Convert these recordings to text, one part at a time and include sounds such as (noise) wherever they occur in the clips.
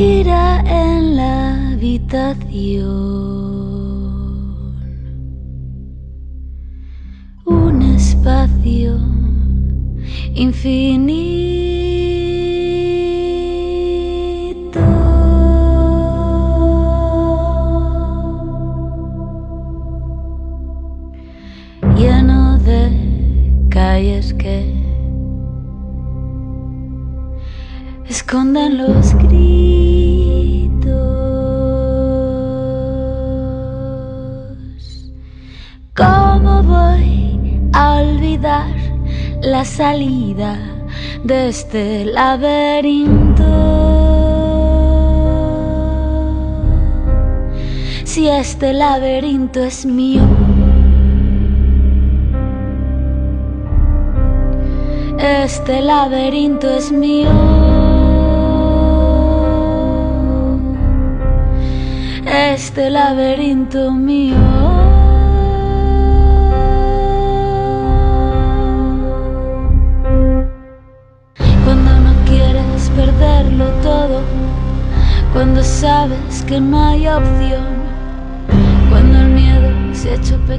gira en la habitación. Un espacio infinito. Lleno de calles que escondan los gritos. La salida de este laberinto? Si este laberinto es mío. Este laberinto es mío. Este laberinto mío. On the 7th 今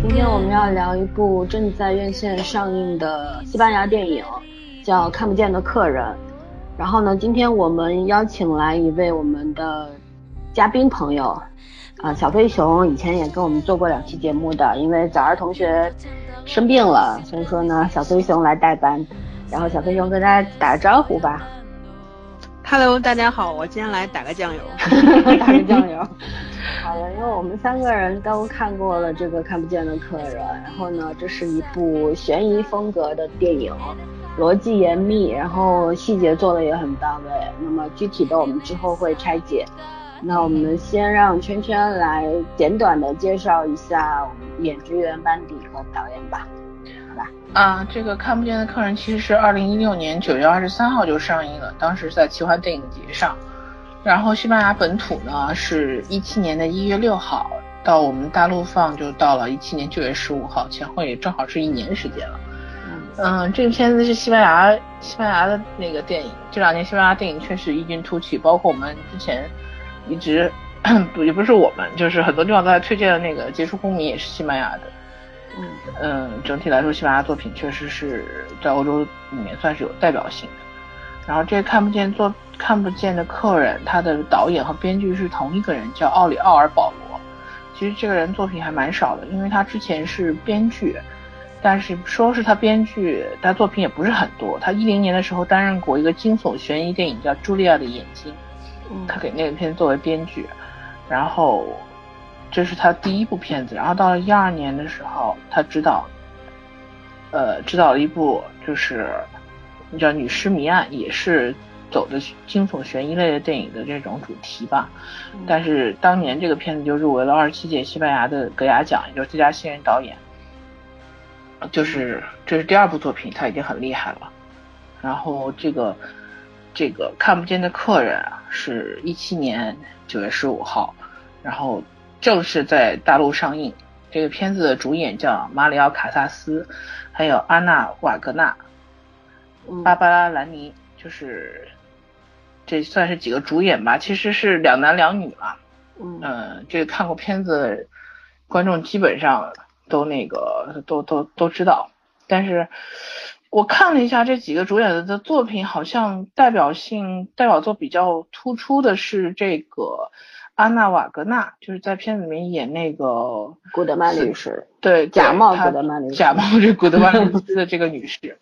天我们要聊一部正在院线上映的西班牙电影，叫《看不见的客人》。然后呢，今天我们邀请来一位我们的嘉宾朋友，啊、小飞熊以前也跟我们做过两期节目的，因为早儿同学生病了，所以说呢，小飞熊来代班。然后小飞熊跟大家打个招呼吧，Hello，大家好，我今天来打个酱油。(laughs) 打个酱油。(laughs) 好的，因为我们三个人都看过了这个《看不见的客人》，然后呢，这是一部悬疑风格的电影，逻辑严密，然后细节做的也很到位。那么具体的我们之后会拆解。那我们先让圈圈来简短的介绍一下演职员班底和导演吧。啊，这个看不见的客人其实是二零一六年九月二十三号就上映了，当时在奇幻电影节上。然后西班牙本土呢是一七年的一月六号，到我们大陆放就到了一七年九月十五号，前后也正好是一年时间了。嗯嗯，这个片子是西班牙西班牙的那个电影，这两年西班牙电影确实异军突起，包括我们之前一直不 (coughs) 也不是我们，就是很多地方都在推荐的那个《杰出公民》也是西班牙的。嗯嗯，整体来说，西班牙作品确实是在欧洲里面算是有代表性的。然后这个看不见做看不见的客人，他的导演和编剧是同一个人，叫奥里奥尔保罗。其实这个人作品还蛮少的，因为他之前是编剧，但是说是他编剧，他作品也不是很多。他一零年的时候担任过一个惊悚悬疑电影叫《茱莉亚的眼睛》，嗯他给那个片子作为编剧，然后这是他第一部片子，然后到了一二年的时候，他执导，呃，执导了一部就是叫《女尸谜案》，也是走的惊悚悬疑类的电影的这种主题吧。但是当年这个片子就入围了二十七届西班牙的格雅奖，也就是最佳新人导演。就是这是第二部作品，他已经很厉害了。然后这个这个看不见的客人啊，是一七年九月十五号，然后正式在大陆上映。这个片子的主演叫马里奥卡萨斯，还有安娜瓦格纳、嗯芭芭拉兰尼，就是这算是几个主演吧。其实是两男两女嘛。嗯嗯，这个看过片子观众基本上都那个都都都知道，但是我看了一下这几个主演的作品，好像代表性代表作比较突出的是这个安娜瓦格纳，就是在片子里面演那个古德曼律师。对假冒她古德曼律师假冒这古德曼律师的这个女士，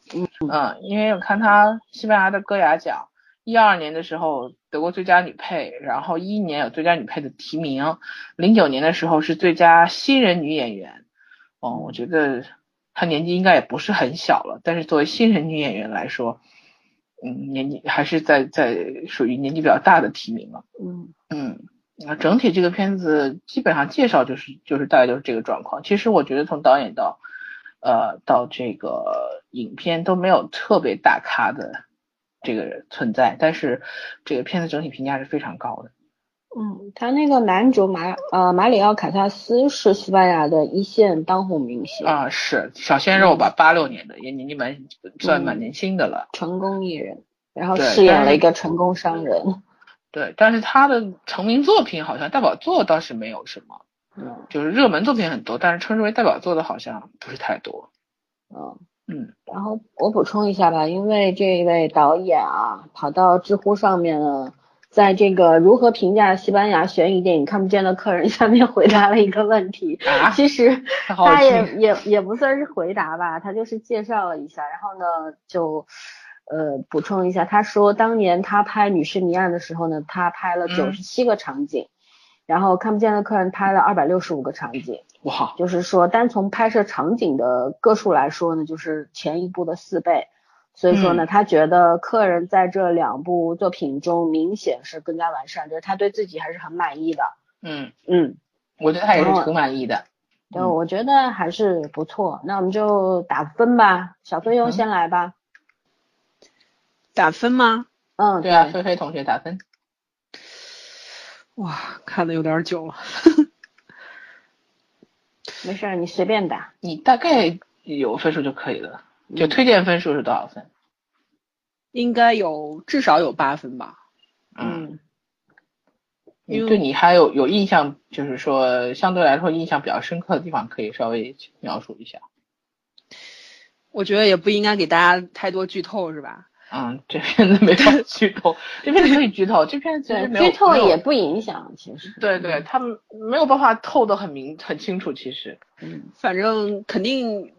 嗯，因为我看她西班牙的戈雅奖，一二年的时候得过最佳女配，然后一一年有最佳女配的提名，零九年的时候是最佳新人女演员。哦，我觉得她年纪应该也不是很小了，但是作为新人女演员来说，嗯，年纪还是在在属于年纪比较大的提名了。嗯嗯，那整体这个片子基本上介绍就是就是大概就是这个状况。其实我觉得从导演到呃到这个影片都没有特别大咖的这个人存在，但是这个片子整体评价是非常高的。嗯，他那个男主马呃马里奥卡萨斯是西班牙的一线当红明星，啊，是小鲜肉吧，八六年的，也年纪蛮算蛮年轻的了。成功艺人，然后饰演了一个成功商人。对，但是他的成名作品好像代表作倒是没有什么，嗯就是热门作品很多，但是称之为代表作的好像不是太多。嗯。嗯然后我补充一下吧，因为这位导演啊，跑到知乎上面了，在这个如何评价西班牙悬疑电影《看不见的客人 (laughs)》下面回答了一个问题。啊，其实他也也也不算是回答吧，他就是介绍了一下，然后呢就呃补充一下，他说当年他拍《女士谜案》的时候呢，他拍了嗯九十七个场景，然后《看不见的客人》拍了二百六十五个场景。哇，就是说，单从拍摄场景的个数来说呢，就是前一部的四倍。所以说呢，嗯他觉得客人在这两部作品中明显是更加完善，就是他对自己还是很满意的。嗯，嗯，我觉得他也是挺满意的。对，我觉得还是不错。那我们就打分吧，小飞佣嗯先来吧。打分吗？嗯，对啊，菲菲同学打分。哇，看的有点久了。(laughs) 没事儿，你随便打。你大概有分数就可以了。就推荐分数是多少分？应该有至少有八分吧。嗯，因为对你还有有印象，就是说相对来说印象比较深刻的地方，可以稍微描述一下。我觉得也不应该给大家太多剧透，是吧？嗯，这片子没法剧透，(laughs) 这片子可以剧透，这片子其实，没有剧透也不影响，其实。对对，他们没有办法透得很明很清楚，其实。嗯反正肯定，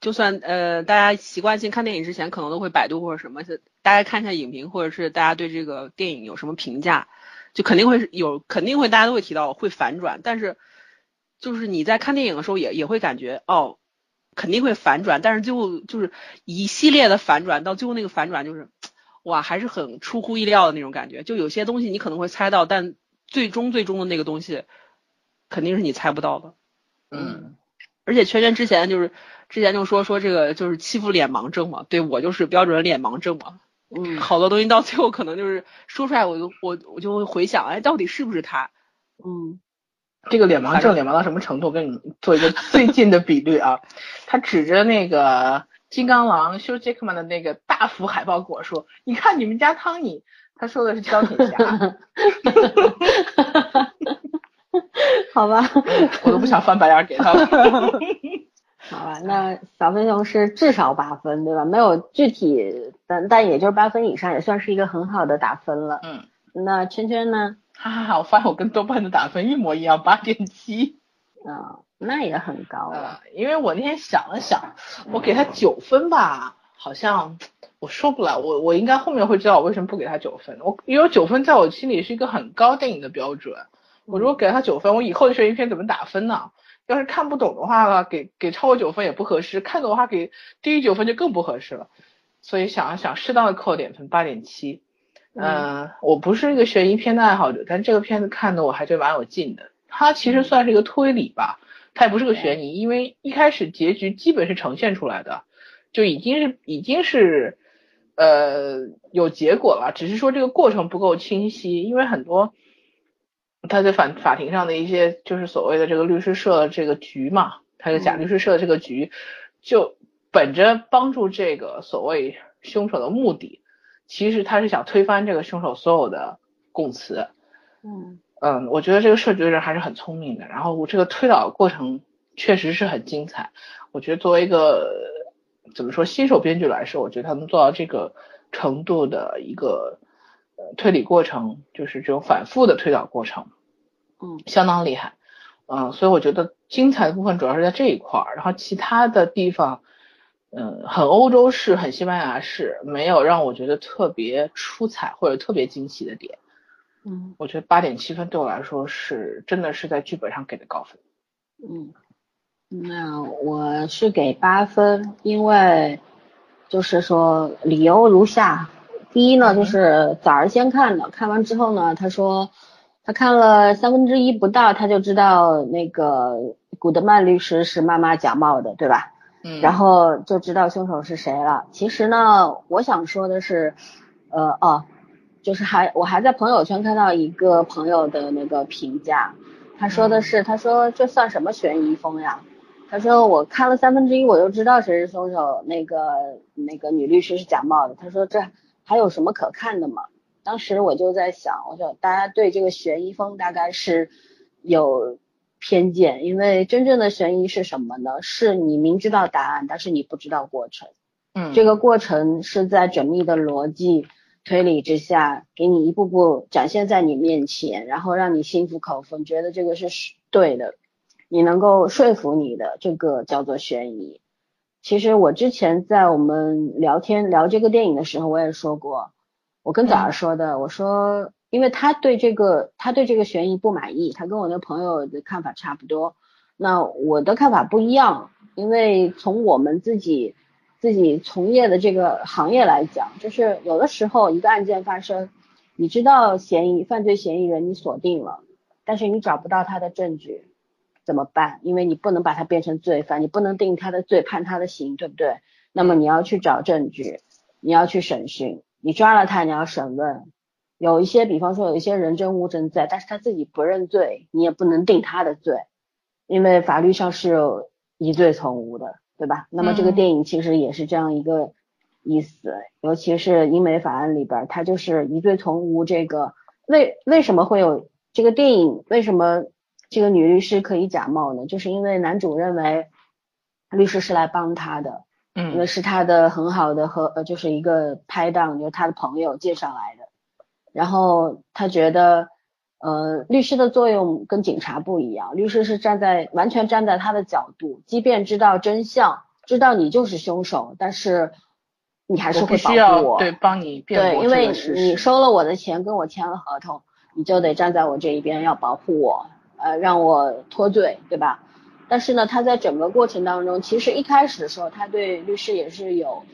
就算呃大家习惯性看电影之前，可能都会百度或者什么，大家看一下影评，或者是大家对这个电影有什么评价，就肯定会有，肯定会大家都会提到会反转，但是就是你在看电影的时候也也会感觉哦，肯定会反转，但是最后就是一系列的反转，到最后那个反转就是哇，还是很出乎意料的那种感觉，就有些东西你可能会猜到，但最终最终的那个东西肯定是你猜不到的。嗯而且圈圈之前就是之前就说说这个就是欺负脸盲症嘛，对我就是标准脸盲症嘛，嗯好多东西到最后可能就是说出来我就我我就会回想，哎，到底是不是他？嗯这个脸盲症脸盲到什么程度？跟你做一个最近的比率啊，他指着那个金刚狼修杰克曼的那个大幅海报跟我说：“你看你们家汤尼。”他说的是钢铁侠，(laughs) 好吧，我都不想翻白眼给他了。(laughs) 好吧，那小飞熊是至少八分，对吧？没有具体，但但也就是八分以上，也算是一个很好的打分了。嗯，那圈圈呢？哈哈哈，我发现我跟豆瓣的打分一模一样，八点七。啊、那也很高了。呃，因为我那天想了想，我给他九分吧，好像我说不来，我我应该后面会知道我为什么不给他九分。我因为九分在我心里是一个很高电影的标准，我如果给他九分，我以后的悬疑片怎么打分呢？要是看不懂的话，给给超过九分也不合适；看懂的话，给低于九分就更不合适了。所以想了想，适当的扣点分，八点七。嗯，我不是一个悬疑片的爱好者，但这个片子看的我还觉得蛮有劲的。它其实算是一个推理吧，它也不是个悬疑，因为一开始结局基本是呈现出来的，就已经是已经是呃有结果了，只是说这个过程不够清晰，因为很多他在法法庭上的一些就是所谓的这个律师社的这个局嘛，他的假律师社的这个局，就本着帮助这个所谓凶手的目的，其实他是想推翻这个凶手所有的供词。嗯嗯，我觉得这个设计的人还是很聪明的，然后我这个推导过程确实是很精彩。我觉得作为一个怎么说新手编剧来说，我觉得他能做到这个程度的一个呃推理过程，就是这种反复的推导过程，嗯相当厉害。嗯，所以我觉得精彩的部分主要是在这一块儿，然后其他的地方，嗯，很欧洲式，很西班牙式，没有让我觉得特别出彩或者特别惊喜的点。嗯我觉得八点七分对我来说是真的是在剧本上给的高分。嗯，那我是给八分，因为就是说理由如下：第一呢，就是早儿先看的，看完之后呢，他说他看了三分之一不到，他就知道那个古德曼律师是妈妈假冒的，对吧？嗯然后就知道凶手是谁了。其实呢，我想说的是，呃哦，就是还我还在朋友圈看到一个朋友的那个评价，他说的是，他说这算什么悬疑风呀？他说我看了三分之一我就知道谁是凶手，那个那个女律师是假冒的。他说这还有什么可看的吗？当时我就在想，我想大家对这个悬疑风大概是有偏见，因为真正的悬疑是什么呢？是你明知道答案，但是你不知道过程。嗯，这个过程是在缜密的逻辑推理之下，给你一步步展现在你面前，然后让你心服口服，觉得这个是对的，你能够说服你的，这个叫做悬疑。其实我之前在我们聊天聊这个电影的时候，我也说过，我跟早儿说的，我说，因为他对这个他对这个悬疑不满意，他跟我那朋友的看法差不多，那我的看法不一样，因为从我们自己自己从业的这个行业来讲，就是有的时候一个案件发生，你知道嫌疑犯罪嫌疑人你锁定了，但是你找不到他的证据。怎么办？因为你不能把他变成罪犯，你不能定他的罪，判他的刑，对不对？那么你要去找证据，你要去审讯，你抓了他，你要审问。有一些，比方说有一些人证物证在，但是他自己不认罪，你也不能定他的罪，因为法律上是有疑罪从无的，对吧？那么这个电影其实也是这样一个意思，尤其是英美法案里边，它就是疑罪从无。这个为为什么会有这个电影？为什么？这个女律师可以假冒呢，就是因为男主认为律师是来帮他的，嗯，因为是他的很好的和呃就是一个拍档，就是他的朋友介绍来的，然后他觉得呃律师的作用跟警察不一样，律师是站在完全站在他的角度，即便知道真相，知道你就是凶手，但是你还是会保护我，对，帮你辩护对，因为你收了我的钱，跟我签了合同，你就得站在我这一边，要保护我。呃，让我脱罪，对吧？但是呢，他在整个过程当中，其实一开始的时候，他对律师也是有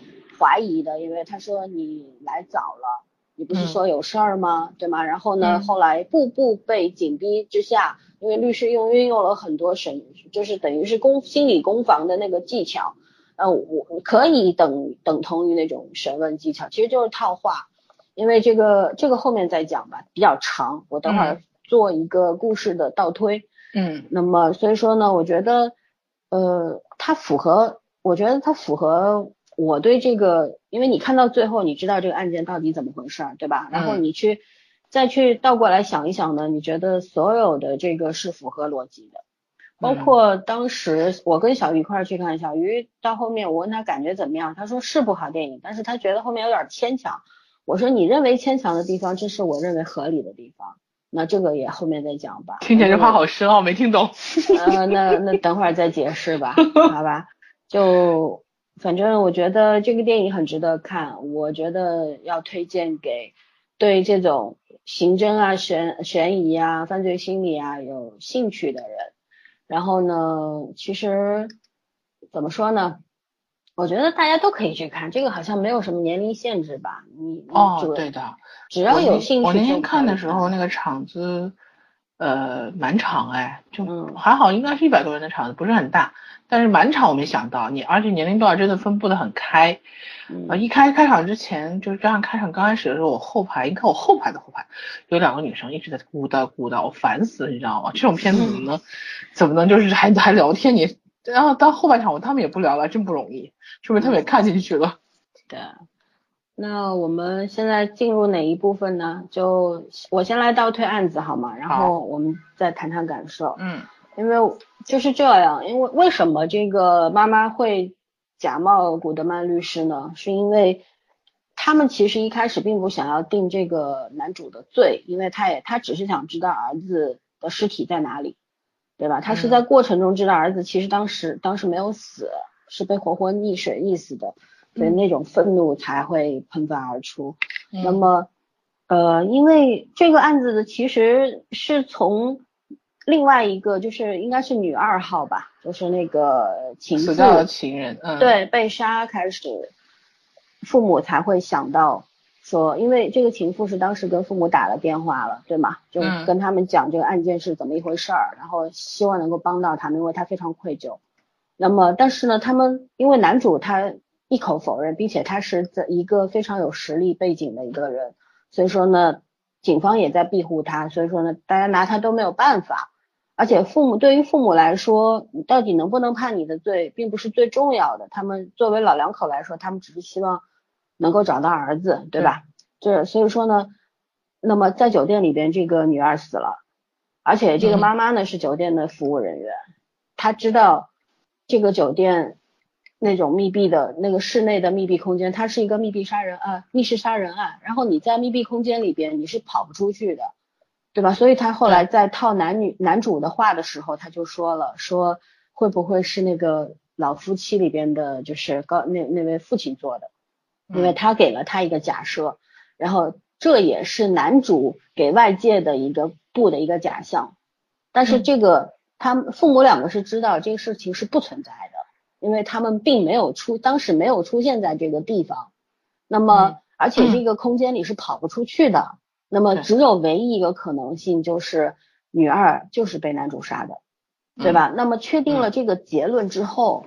怀疑的，因为他说你来早了，你不是说有事儿吗？对吗？然后呢，后来步步被紧逼之下，因为律师用运用了很多审，就是等于是攻心理攻防的那个技巧，呃，我可以等等同于那种审问技巧，其实就是套话，因为这个这个后面再讲吧，比较长，我等会儿。做一个故事的倒推，嗯，那么所以说呢，我觉得，呃，它符合，我觉得它符合我对这个，因为你看到最后，你知道这个案件到底怎么回事，对吧？然后你去再去倒过来想一想呢，你觉得所有的这个是符合逻辑的，包括当时我跟小鱼一块去看，小鱼到后面我问他感觉怎么样，他说是部好电影，但是他觉得后面有点牵强。我说你认为牵强的地方，这是我认为合理的地方。那这个也后面再讲吧。听起来这话好深奥，没听懂。呃，那那等会儿再解释吧，(laughs) 好吧？就反正我觉得这个电影很值得看，我觉得要推荐给对这种刑侦啊、悬悬疑啊、犯罪心理啊有兴趣的人。然后呢，其实怎么说呢？我觉得大家都可以去看，这个好像没有什么年龄限制吧？你哦，对的，只要有兴趣。我那天看的时候，那个场子呃满场哎，就还好，应该是一百多人的场子，不是很大，但是满场我没想到你，而且年龄段真的分布的很开。呃，一开开场之前，就是这样开场刚开始的时候，我后排，你看我后排的后排有两个女生一直在咕叨咕叨，我烦死了，你知道吗？这种片子怎么能怎么能就是还还聊天你？然后到后半场，我他们也不聊了，真不容易，是不是他们也看进去了？对，那我们现在进入哪一部分呢？就我先来倒推案子好吗？然后我们再谈谈感受。嗯，因为就是这样，因为为什么这个妈妈会假冒古德曼律师呢？是因为他们其实一开始并不想要定这个男主的罪，因为他也他只是想知道儿子的尸体在哪里。对吧？他是在过程中知道儿子其实当时当时没有死，是被活活溺水溺死的，所以那种愤怒才会喷发而出。那么，呃，因为这个案子的其实是从另外一个就是应该是女二号吧，就是那个情死掉的情人，嗯，对，被杀开始，父母才会想到。说，因为这个情妇是当时跟父母打了电话了，对吗？就跟他们讲这个案件是怎么一回事儿，然后希望能够帮到他们，因为他非常愧疚。那么，但是呢，他们因为男主他一口否认，并且他是在一个非常有实力背景的一个人，所以说呢，警方也在庇护他，所以说呢，大家拿他都没有办法。而且父母对于父母来说，你到底能不能判你的罪，并不是最重要的。他们作为老两口来说，他们只是希望。能够找到儿子，对吧？这所以说呢，那么在酒店里边，这个女儿死了，而且这个妈妈呢是酒店的服务人员，她知道这个酒店那种密闭的那个室内的密闭空间，它是一个密闭杀人啊密室杀人案，然后你在密闭空间里边你是跑不出去的，对吧？所以他后来在套男女男主的话的时候，他就说了，说会不会是那个老夫妻里边的，就是高那那位父亲做的，因为他给了他一个假设，然后这也是男主给外界的一个布的一个假象，但是这个他们父母两个是知道这个事情是不存在的。因为他们并没有出，当时没有出现在这个地方，那么而且这个空间里是跑不出去的，那么只有唯一一个可能性就是女二就是被男主杀的，对吧？那么确定了这个结论之后，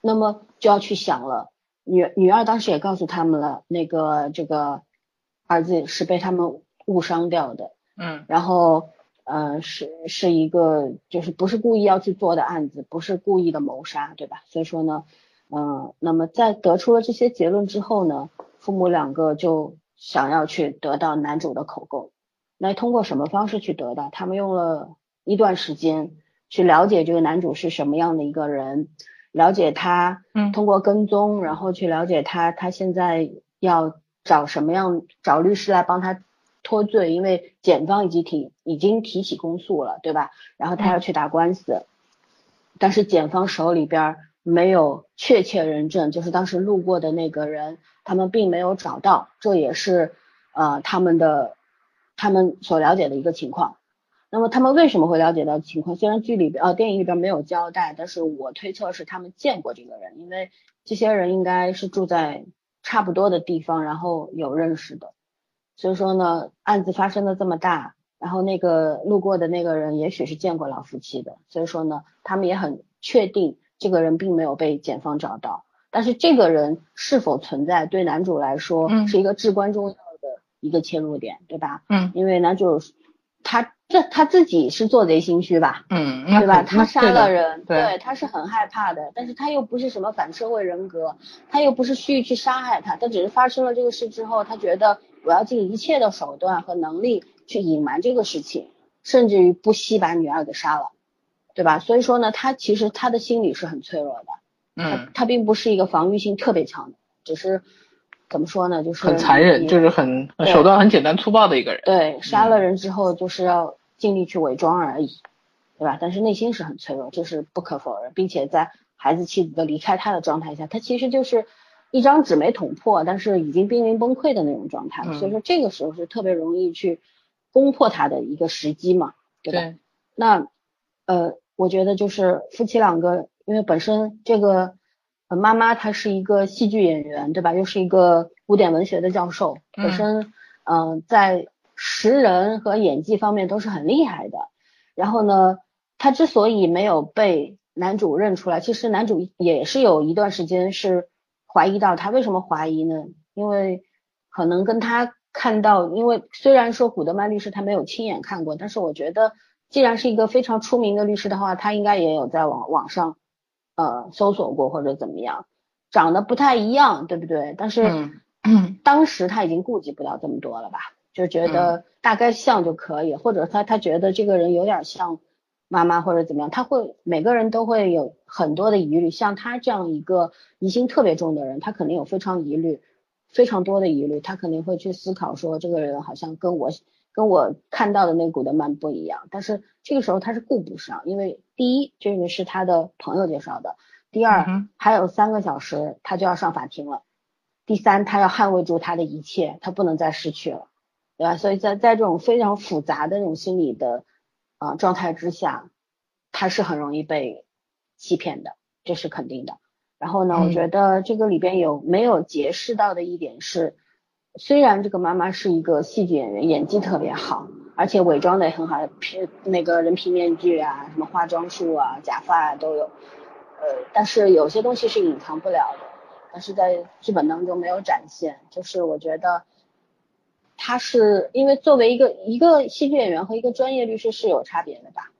那么就要去想了，女女二当时也告诉他们了，那个这个儿子是被他们误伤掉的，嗯，然后。呃，是是一个，就是不是故意要去做的案子，不是故意的谋杀，对吧？所以说呢，嗯，那么在得出了这些结论之后呢，父母两个就想要去得到男主的口供。那通过什么方式去得到？他们用了一段时间去了解这个男主是什么样的一个人，了解他，嗯，通过跟踪，然后去了解他，他现在要找什么样，找律师来帮他。脱罪，因为检方已经提已经提起公诉了，对吧？然后他要去打官司，但是检方手里边没有确切人证，就是当时路过的那个人，他们并没有找到，这也是呃他们的他们所了解的一个情况。那么他们为什么会了解到情况？虽然剧里边呃电影里边没有交代，但是我推测是他们见过这个人，因为这些人应该是住在差不多的地方，然后有认识的。所以说呢，案子发生的这么大，然后那个路过的那个人也许是见过老夫妻的，所以说呢，他们也很确定这个人并没有被检方找到。但是这个人是否存在，对男主来说是一个至关重要的一个切入点，对吧？嗯，因为男主他这他自己是做贼心虚吧？嗯，对吧？他杀了人，对，他是很害怕的，但是他又不是什么反社会人格，他又不是蓄意去杀害他，他只是发生了这个事之后，他觉得。我要尽一切的手段和能力去隐瞒这个事情，甚至于不惜把女儿给杀了，对吧？所以说呢，他其实他的心理是很脆弱的，嗯，他并不是一个防御性特别强的，只是怎么说呢，就是很残忍，就是很手段很简单粗暴的一个人。对，杀了人之后就是要尽力去伪装而已，对吧？但是内心是很脆弱，这是不可否认，并且在孩子妻子的离开他的状态下，他其实就是。一张纸没捅破，但是已经濒临崩溃的那种状态，所以说这个时候是特别容易去攻破他的一个时机嘛，对吧？那呃，我觉得就是夫妻两个，因为本身这个呃妈妈她是一个戏剧演员，对吧？又是一个古典文学的教授，本身嗯在识人和演技方面都是很厉害的。然后呢，他之所以没有被男主认出来，其实男主也是有一段时间是。怀疑到他为什么怀疑呢？因为可能跟他看到，因为虽然说古德曼律师他没有亲眼看过，但是我觉得既然是一个非常出名的律师的话，他应该也有在网网上呃搜索过或者怎么样，长得不太一样，对不对？但是 (clears throat) 当时他已经顾及不了这么多了吧，就觉得大概像就可以，或者他他觉得这个人有点像。妈妈或者怎么样，他会每个人都会有很多的疑虑。像他这样一个疑心特别重的人，他肯定有非常疑虑，非常多的疑虑。他肯定会去思考说，这个人好像跟我跟我看到的那古德曼不一样。但是这个时候他是顾不上，因为第一，这个是他的朋友介绍的；第二，还有三个小时他就要上法庭了；第三，他要捍卫住他的一切，他不能再失去了，对吧？所以在在这种非常复杂的这种心理的。啊，状态之下，他是很容易被欺骗的，这是肯定的。然后呢，我觉得这个里边有没有揭示到的一点是，虽然这个妈妈是一个戏剧演员，演技特别好，而且伪装的也很好，皮那个人皮面具啊，什么化妆术啊、假发啊都有。呃，但是有些东西是隐藏不了的，但是在剧本当中没有展现，就是我觉得。他是因为作为一个一个戏剧演员和一个专业律师是有差别的吧，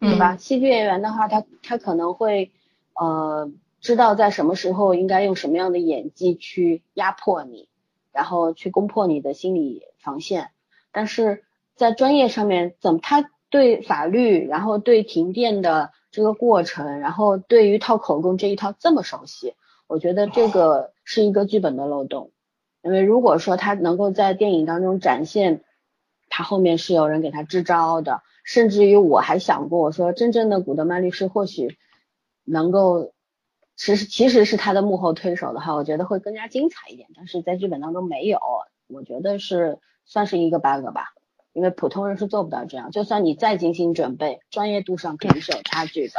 对吧？戏剧演员的话，他他可能会呃知道在什么时候应该用什么样的演技去压迫你，然后去攻破你的心理防线。但是在专业上面怎么他对法律，然后对停电的这个过程，然后对于套口供这一套这么熟悉，我觉得这个是一个剧本的漏洞。因为如果说他能够在电影当中展现，他后面是有人给他支招的，甚至于我还想过，我说真正的古德曼律师或许能够，其实其实是他的幕后推手的话，我觉得会更加精彩一点。但是在剧本当中没有，我觉得是算是一个 bug 吧。因为普通人是做不到这样，就算你再精心准备，专业度上肯定是有差距的，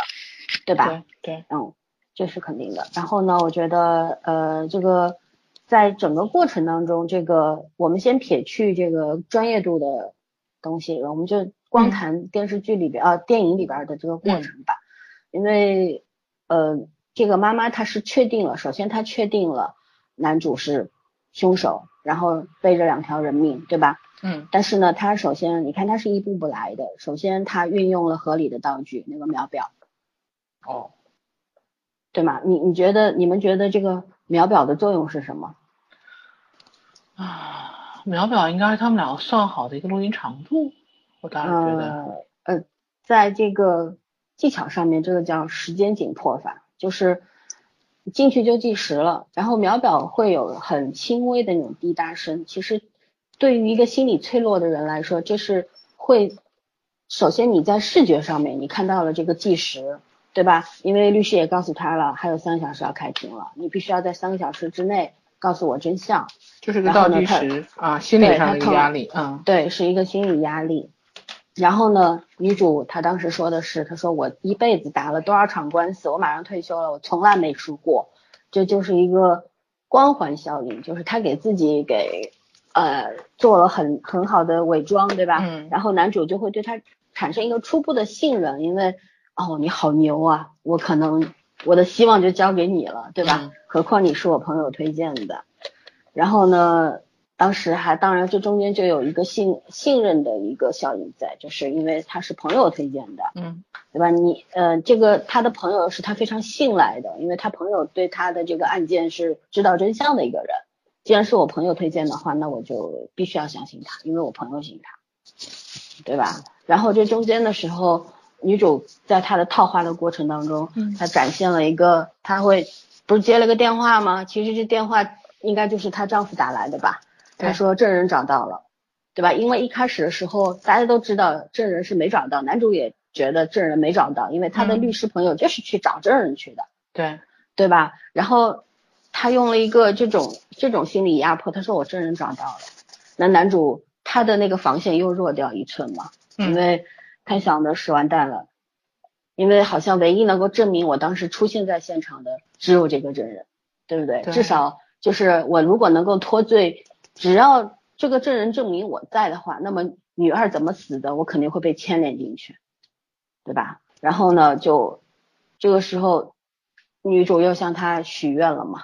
对吧？对，嗯，这是肯定的。然后呢，我觉得呃，这个在整个过程当中，这个我们先撇去这个专业度的东西，我们就光谈电视剧里边啊电影里边的这个过程吧。因为呃，这个妈妈她是确定了，首先她确定了男主是凶手，然后背着两条人命，对吧？嗯，但是呢，他首先你看他是一步步来的，首先他运用了合理的道具，那个秒表，哦，对吗？你你觉得你们觉得这个秒表的作用是什么？啊，秒表应该是他们两个算好的一个录音长度，我当然觉得，呃，在这个技巧上面，这个叫时间紧迫法，就是进去就计时了，然后秒表会有很轻微的那种滴答声，其实。对于一个心理脆弱的人来说，这是会首先你在视觉上面你看到了这个计时，对吧？因为律师也告诉他了，还有三个小时要开庭了，你必须要在三个小时之内告诉我真相。就是个倒计时啊，心理上的压力，嗯，对，是一个心理压力。然后呢，女主她当时说的是，她说我一辈子打了多少场官司，我马上退休了，我从来没输过。这就是一个光环效应，就是她给自己给。呃，做了很很好的伪装，对吧？嗯。然后男主就会对她产生一个初步的信任，因为哦，你好牛啊，我可能我的希望就交给你了，对吧？何况你是我朋友推荐的。然后呢，当时还当然这中间就有一个信信任的一个效应在，就是因为他是朋友推荐的，嗯，对吧？你呃，这个他的朋友是他非常信赖的，因为他朋友对他的这个案件是知道真相的一个人。既然是我朋友推荐的话，那我就必须要相信他，因为我朋友信他，对吧？然后这中间的时候，女主在她的套话的过程当中，她展现了一个，她会不是接了个电话吗？其实这电话应该就是她丈夫打来的吧？她说证人找到了，对吧？因为一开始的时候大家都知道证人是没找到，男主也觉得证人没找到，因为他的律师朋友就是去找证人去的，对对吧？然后。他用了一个这种这种心理压迫，他说我证人找到了，那男主他的那个防线又弱掉一寸嘛，因为他想的是完蛋了，因为好像唯一能够证明我当时出现在现场的只有这个证人，对不对？至少就是我如果能够脱罪，只要这个证人证明我在的话，那么女二怎么死的，我肯定会被牵连进去，对吧？然后呢，就这个时候女主又向他许愿了嘛。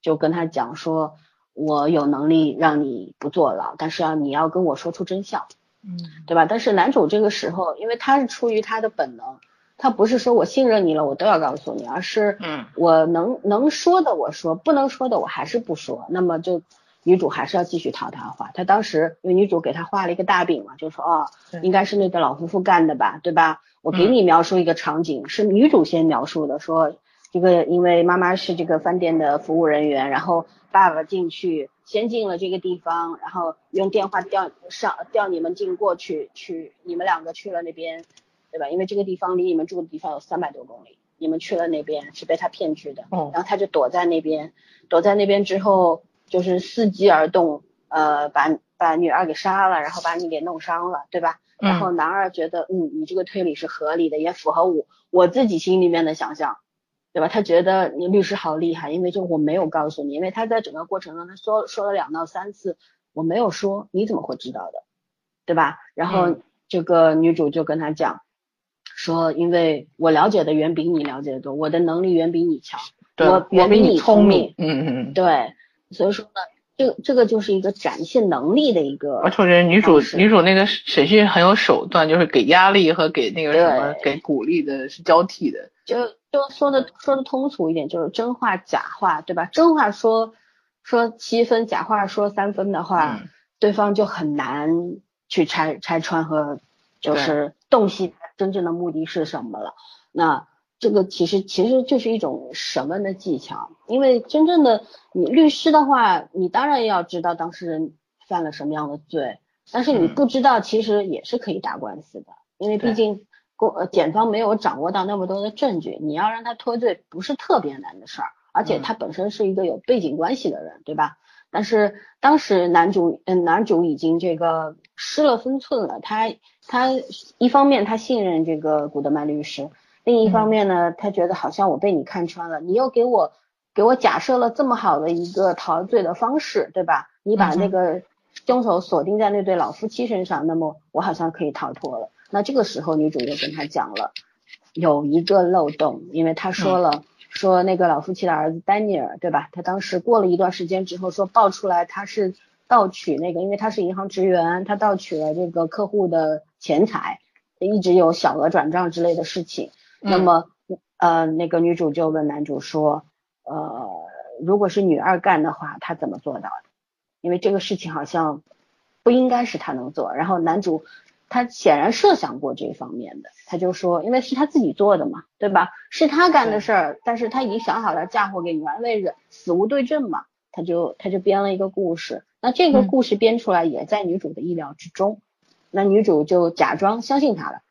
就跟他讲说，我有能力让你不坐牢，但是要你要跟我说出真相，嗯，对吧？但是男主这个时候，因为他是出于他的本能，他不是说我信任你了，我都要告诉你，而是，嗯，我能能说的我说，不能说的我还是不说。那么就女主还是要继续套他话。他当时因为女主给他画了一个大饼嘛，就说哦，应该是那个老夫妇干的吧，对吧？我给你描述一个场景，是女主先描述的，说。这个因为妈妈是这个饭店的服务人员，然后爸爸进去先进了这个地方，然后用电话调上调你们进过去，去你们两个去了那边，对吧？因为这个地方离你们住的地方有三百多公里，你们去了那边是被他骗去的，然后他就躲在那边，躲在那边之后就是伺机而动，呃，把把女二给杀了，然后把你给弄伤了，对吧？然后男二觉得，嗯，你这个推理是合理的，也符合我我自己心里面的想象。对吧？他觉得你律师好厉害，因为就我没有告诉你，因为他在整个过程中他说说了两到三次，我没有说，你怎么会知道的？对吧？然后这个女主就跟他讲，说因为我了解的远比你了解的多，我的能力远比你强，我我比你聪明，嗯嗯，对，所以说呢，这这个就是一个展现能力的一个，而且我觉得女主女主那个审讯很有手段，就是给压力和给那个什么给鼓励的是交替的，就。就说的说的通俗一点，就是真话假话，对吧？真话说说七分，假话说三分的话，对方就很难去拆拆穿和就是洞悉真正的目的是什么了。那这个其实其实就是一种审问的技巧，因为真正的你律师的话，你当然要知道当事人犯了什么样的罪，但是你不知道其实也是可以打官司的，因为毕竟公呃检方没有掌握到那么多的证据，你要让他脱罪不是特别难的事儿，而且他本身是一个有背景关系的人，对吧？但是当时男主嗯男主已经这个失了分寸了，他他一方面他信任这个古德曼律师。另一方面呢，他觉得好像我被你看穿了，你又给我给我假设了这么好的一个逃罪的方式，对吧？你把那个凶手锁定在那对老夫妻身上，那么我好像可以逃脱了。那这个时候女主就跟他讲了，有一个漏洞，因为他说了，说那个老夫妻的儿子丹尼尔，对吧？他当时过了一段时间之后说爆出来他是盗取那个，因为他是银行职员，他盗取了这个客户的钱财，一直有小额转账之类的事情。那么，呃，那个女主就问男主说，呃，如果是女二干的话，她怎么做到的？因为这个事情好像不应该是她能做。然后男主他显然设想过这方面的，他就说，因为是他自己做的嘛，对吧？是他干的事儿，但是他已经想好了嫁祸给女儿，因为死无对证嘛，他就他就编了一个故事。那这个故事编出来也在女主的意料之中，那女主就假装相信他了。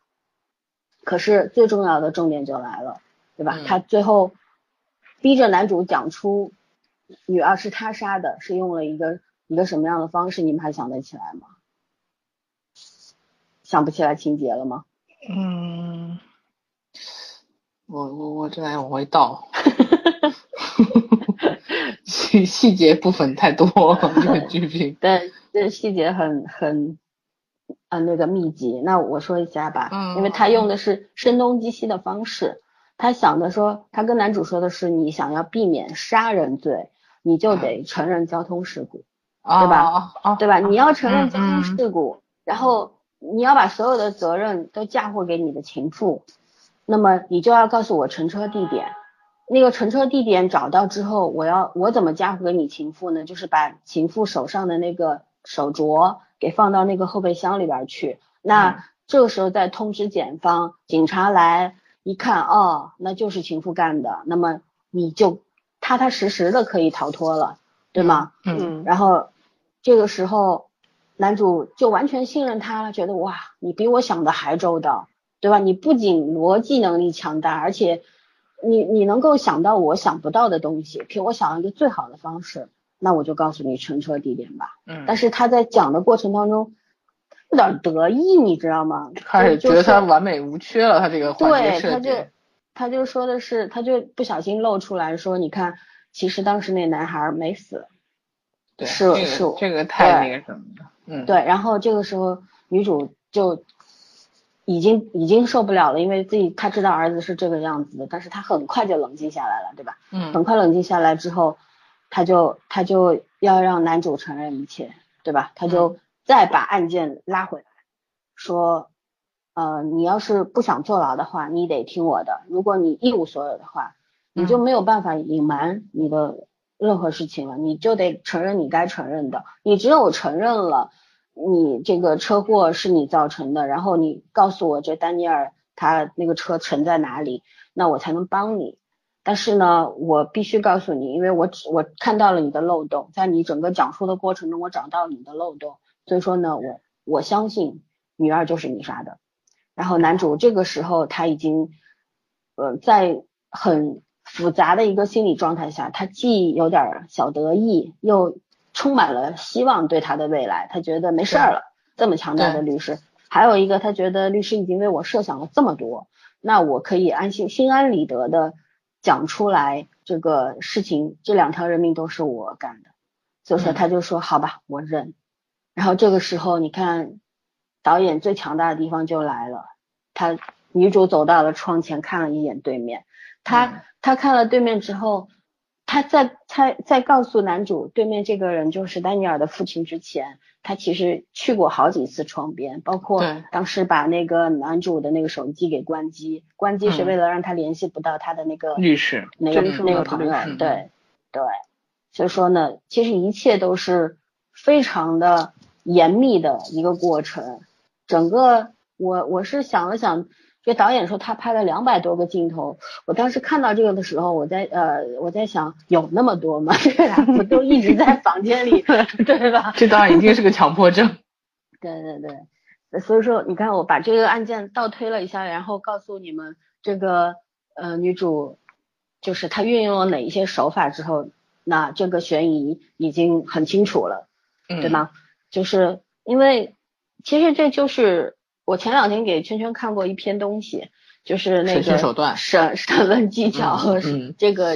可是最重要的重点就来了，对吧？他最后逼着男主讲出女儿是他杀的，是用了一个一个什么样的方式？你们还想得起来吗？想不起来情节了吗？嗯，我我我正在往回倒，(laughs) 细细节部分太多了，这个剧情。(laughs) 对，这细节很很。啊，那个秘籍，那我说一下吧，嗯，因为他用的是声东击西的方式，他想的说，他跟男主说的是，你想要避免杀人罪，你就得承认交通事故，对吧？对吧？你要承认交通事故，然后你要把所有的责任都嫁祸给你的情妇，那么你就要告诉我乘车地点，那个乘车地点找到之后，我要我怎么嫁祸给你情妇呢？就是把情妇手上的那个手镯。给放到那个后备箱里边去，那这个时候再通知检方，警察来一看，哦，那就是情妇干的，那么你就踏踏实实的可以逃脱了，对吗？嗯。然后这个时候男主就完全信任他了，觉得哇，你比我想的还周到，对吧？你不仅逻辑能力强大，而且你你能够想到我想不到的东西，给我想了一个最好的方式。那我就告诉你乘车地点吧。嗯。但是他在讲的过程当中有点得意，你知道吗？开始觉得他完美无缺了，他这个环节对，他就他就说的是，他就不小心露出来说，你看，其实当时那男孩没死。对。是是。这个太那个什么了。嗯。对，然后这个时候女主就已经已经受不了了，因为自己她知道儿子是这个样子的，但是她很快就冷静下来了，对吧？嗯。很快冷静下来之后。他就他就要让男主承认一切，对吧？他就再把案件拉回来，说，呃，你要是不想坐牢的话，你得听我的。如果你一无所有的话，你就没有办法隐瞒你的任何事情了，你就得承认你该承认的。你只有承认了你这个车祸是你造成的，然后你告诉我这丹尼尔他那个车沉在哪里，那我才能帮你。但是呢，我必须告诉你，因为我只我看到了你的漏洞，在你整个讲述的过程中，我找到你的漏洞，所以说呢，我我相信女二就是你杀的。然后男主这个时候他已经，呃，在很复杂的一个心理状态下，他既有点小得意，又充满了希望对他的未来，他觉得没事儿了，这么强大的律师，还有一个他觉得律师已经为我设想了这么多，那我可以安心心安理得的。讲出来这个事情，这两条人命都是我干的，所以说他就说好吧，我认。然后这个时候，你看导演最强大的地方就来了，他女主走到了窗前，看了一眼对面，他他看了对面之后。他在他在告诉男主对面这个人就是丹尼尔的父亲之前，他其实去过好几次窗边，包括当时把那个男主的那个手机给关机，关机是为了让他联系不到他的那个律师，那个那个朋友，对对，所以说呢，其实一切都是非常的严密的一个过程。整个我我是想了想，这导演说他拍了两百多个镜头，我当时看到这个的时候，我在呃我在想有那么多吗？(laughs) 这俩不都一直在房间里，(laughs) 对吧？这当然一定是个强迫症。(laughs) 对对对，所以说你看我把这个案件倒推了一下，然后告诉你们这个呃女主就是她运用了哪一些手法之后，那这个悬疑已经很清楚了，对吗？就是因为。其实这就是我前两天给圈圈看过一篇东西，就是那个手段审审问技巧和这个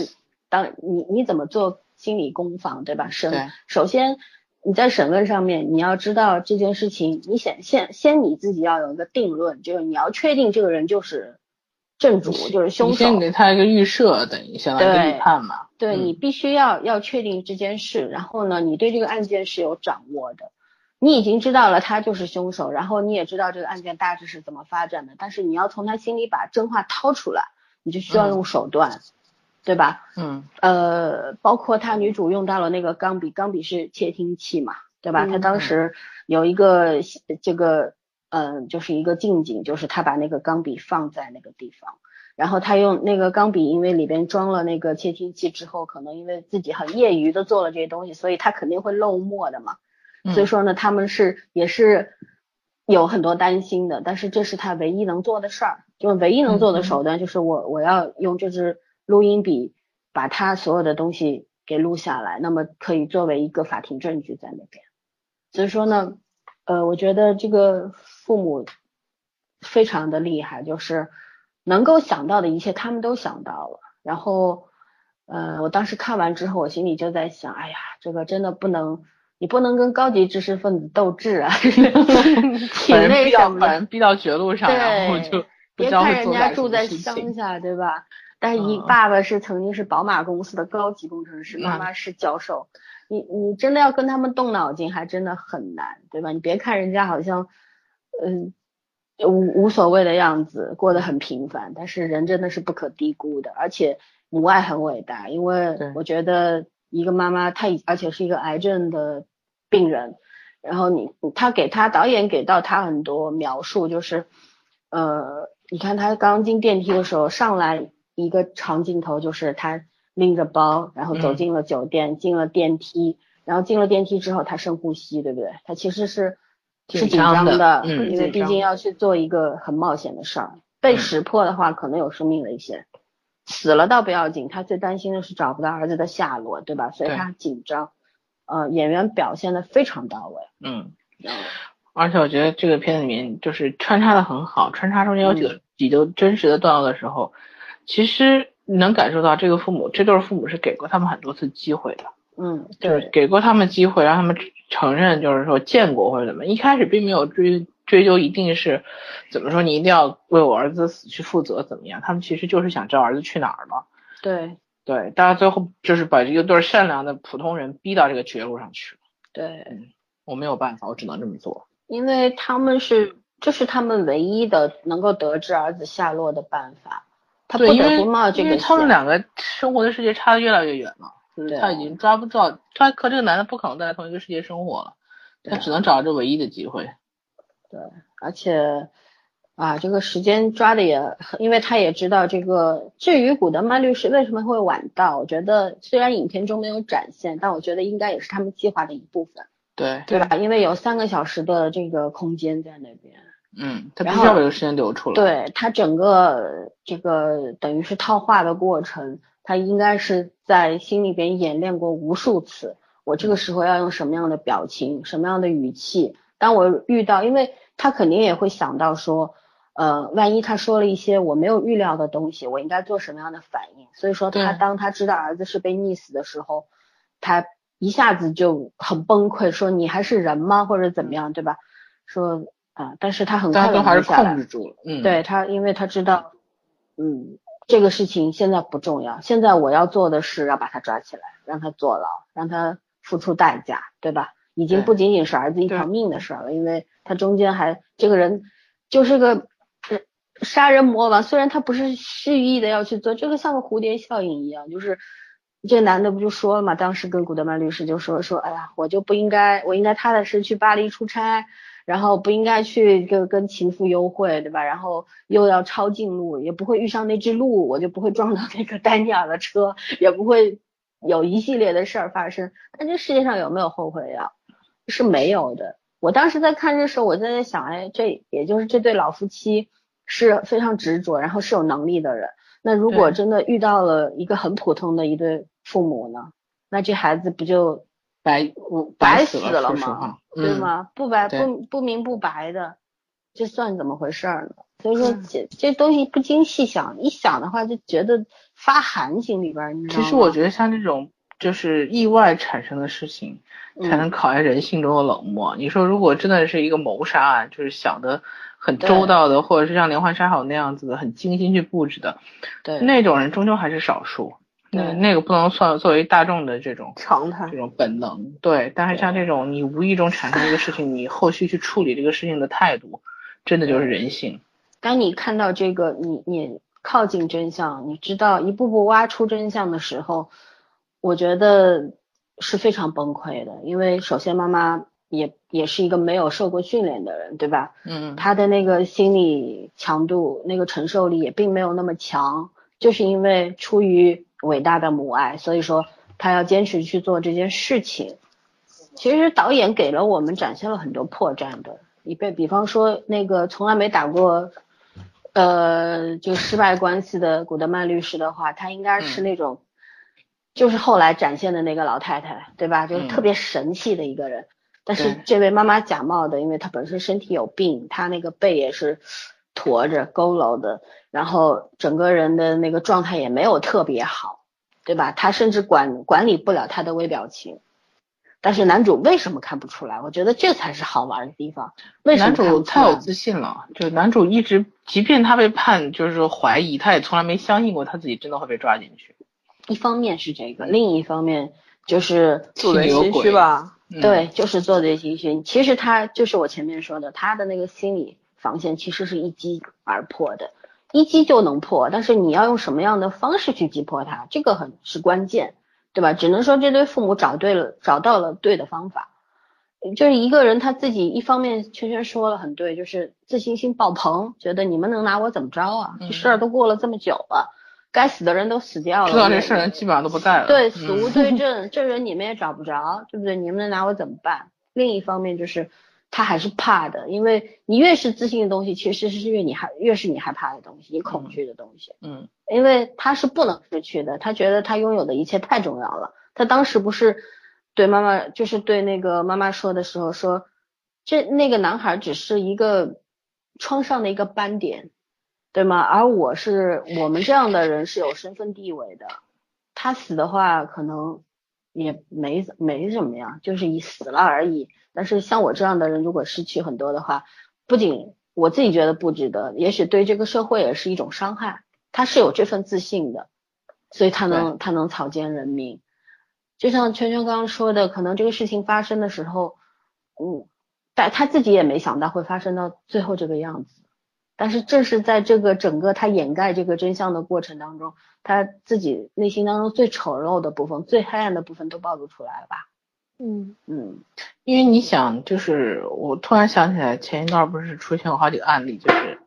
当你你怎么做心理攻防，对吧？审首先你在审问上面你要知道这件事情，你先先先你自己要有一个定论，就是你要确定这个人就是正主，就是凶手。你先给他一个预设，等于相当于预判嘛。对你必须要要确定这件事，然后呢，你对这个案件是有掌握的。你已经知道了他就是凶手，然后你也知道这个案件大致是怎么发展的，但是你要从他心里把真话掏出来，你就需要用手段，对吧？嗯，呃，包括他女主用到了那个钢笔，钢笔是窃听器嘛，对吧？他当时有一个这个，嗯，就是一个近景，就是他把那个钢笔放在那个地方，然后他用那个钢笔，因为里边装了那个窃听器之后，可能因为自己很业余的做了这些东西，所以他肯定会漏墨的嘛。所以说呢，他们是也是有很多担心的，但是这是他唯一能做的事儿，就是唯一能做的手段就是我我要用这支录音笔把他所有的东西给录下来，那么可以作为一个法庭证据在那边。所以说呢，呃，我觉得这个父母非常的厉害，就是能够想到的一切他们都想到了。然后，呃，我当时看完之后，我心里就在想，哎呀，这个真的不能。你不能跟高级知识分子斗智啊，(laughs) 挺那什么，把人逼到绝路上，然后就别看人家住在乡下，对吧？但是一爸爸是曾经是宝马公司的高级工程师，妈妈是教授，你你真的要跟他们动脑筋，还真的很难，对吧？你别看人家好像嗯无无所谓的样子，过得很平凡，但是人真的是不可低估的，而且母爱很伟大，因为我觉得。一个妈妈，她而且是一个癌症的病人，然后你他给他导演给到他很多描述，就是呃，你看他刚进电梯的时候，上来一个长镜头，就是他拎着包，然后走进了酒店，进了电梯，然后进了电梯之后，他深呼吸，对不对？他其实是是紧张的，因为毕竟要去做一个很冒险的事儿，被识破的话，可能有生命危险。死了倒不要紧，他最担心的是找不到儿子的下落，对吧？所以他紧张。呃，演员表现的非常到位。嗯。而且我觉得这个片子里面就是穿插的很好，穿插中间有几个几个真实的段落的时候，其实能感受到这个父母这对父母是给过他们很多次机会的。嗯，就是给过他们机会，让他们承认，就是说见过或者怎么，一开始并没有追。追究一定是怎么说？你一定要为我儿子死去负责，怎么样？他们其实就是想知道儿子去哪儿了。对对，大家最后就是把这个对善良的普通人逼到这个绝路上去了。对，我没有办法，我只能这么做。因为他们是，这是他们唯一的能够得知儿子下落的办法。他不得不冒这个因为他们两个生活的世界差的越来越远了，就是他已经抓不到他和这个男的不可能在同一个世界生活了，他只能找到这唯一的机会。对，而且啊，这个时间抓的也，因为他也知道这个。至于古德曼律师为什么会晚到，我觉得虽然影片中没有展现，但我觉得应该也是他们计划的一部分。对，对吧？因为有三个小时的这个空间在那边。嗯，他必须要把这个时间留出来。对他整个这个等于是套话的过程，他应该是在心里边演练过无数次。我这个时候要用什么样的表情，什么样的语气？当我遇到，因为他肯定也会想到说，呃，万一他说了一些我没有预料的东西，我应该做什么样的反应？所以说他当他知道儿子是被溺死的时候，他一下子就很崩溃，说你还是人吗？或者怎么样，对吧？说啊，但是他很快的还是控制住了，嗯，对他，因为他知道，嗯，这个事情现在不重要，现在我要做的是要把他抓起来，让他坐牢，让他付出代价，对吧？已经不仅仅是儿子一条命的事了，因为他中间还这个人就是个杀人魔王，虽然他不是蓄意的要去做，这个像个蝴蝶效应一样，就是这男的不就说了嘛？当时跟古德曼律师就说说，哎呀，我就不应该，我应该踏踏实实去巴黎出差，然后不应该去跟跟情妇幽会，对吧？然后又要抄近路，也不会遇上那只鹿，我就不会撞到那个丹尼尔的车，也不会有一系列的事儿发生。那这世界上有没有后悔药？是没有的。我当时在看这时候，我在想，哎，这也就是这对老夫妻是非常执着，然后是有能力的人。那如果真的遇到了一个很普通的一对父母呢？那这孩子不就白白死了吗？对吗？不白不不明不白的，这算怎么回事呢？所以说这这东西不经细想，一想的话就觉得发寒，心里边。其实我觉得像这种就是意外产生的事情。才能考验人性中的冷漠。你说，如果真的是一个谋杀案，就是想的很周到的，或者是像连环杀手那样子的，很精心去布置的，对，那种人终究还是少数。那那个不能算作为大众的这种常态，这种本能。对，但是像这种你无意中产生一个事情，你后续去处理这个事情的态度，真的就是人性。当你看到这个，你你靠近真相，你知道一步步挖出真相的时候，我觉得。是非常崩溃的，因为首先妈妈也也是一个没有受过训练的人，对吧？嗯，她的那个心理强度、那个承受力也并没有那么强，就是因为出于伟大的母爱，所以说她要坚持去做这件事情。其实导演给了我们展现了很多破绽的，你被比方说那个从来没打过呃就失败官司的古德曼律师的话，他应该是那种。就是后来展现的那个老太太，对吧？就是特别神气的一个人。但是这位妈妈假冒的，因为她本身身体有病，她那个背也是驼着、佝偻的，然后整个人的那个状态也没有特别好，对吧？她甚至管管理不了她的微表情。但是男主为什么看不出来？我觉得这才是好玩的地方。为什么？男主太有自信了，就男主一直，即便他被判就是说怀疑，他也从来没相信过他自己真的会被抓进去。一方面是这个，另一方面就是做贼心虚吧？对，就是做贼心虚。其实他就是我前面说的，他的那个心理防线其实是一击而破的，一击就能破。但是你要用什么样的方式去击破他，这个很是关键，对吧？只能说这对父母找对了，找到了对的方法。就是一个人他自己一方面圈圈说了很对，就是自信心爆棚，觉得你们能拿我怎么着啊？这事儿都过了这么久了。该死的人都死掉了，知道这事人基本上都不在了。对，死无对证，证人你们也找不着，对不对？你们能拿我怎么办？另一方面就是他还是怕的，因为你越是自信的东西，其实是越你害越是你害怕的东西，你恐惧的东西。嗯，因为他是不能失去的，他觉得他拥有的一切太重要了。他当时不是对妈妈，就是对那个妈妈说的时候说，这那个男孩只是一个窗上的一个斑点。对吗？而我是我们这样的人是有身份地位的，他死的话可能也没没怎么样，就是一死了而已。但是像我这样的人，如果失去很多的话，不仅我自己觉得不值得，也许对这个社会也是一种伤害。他是有这份自信的，所以他能他能草菅人命。就像圈圈刚刚说的，可能这个事情发生的时候，嗯，但他自己也没想到会发生到最后这个样子。但是正是在这个整个他掩盖这个真相的过程当中，他自己内心当中最丑陋的部分、最黑暗的部分都暴露出来了吧？嗯嗯，因为你想，就是我突然想起来，前一段不是出现过好几个案例，就是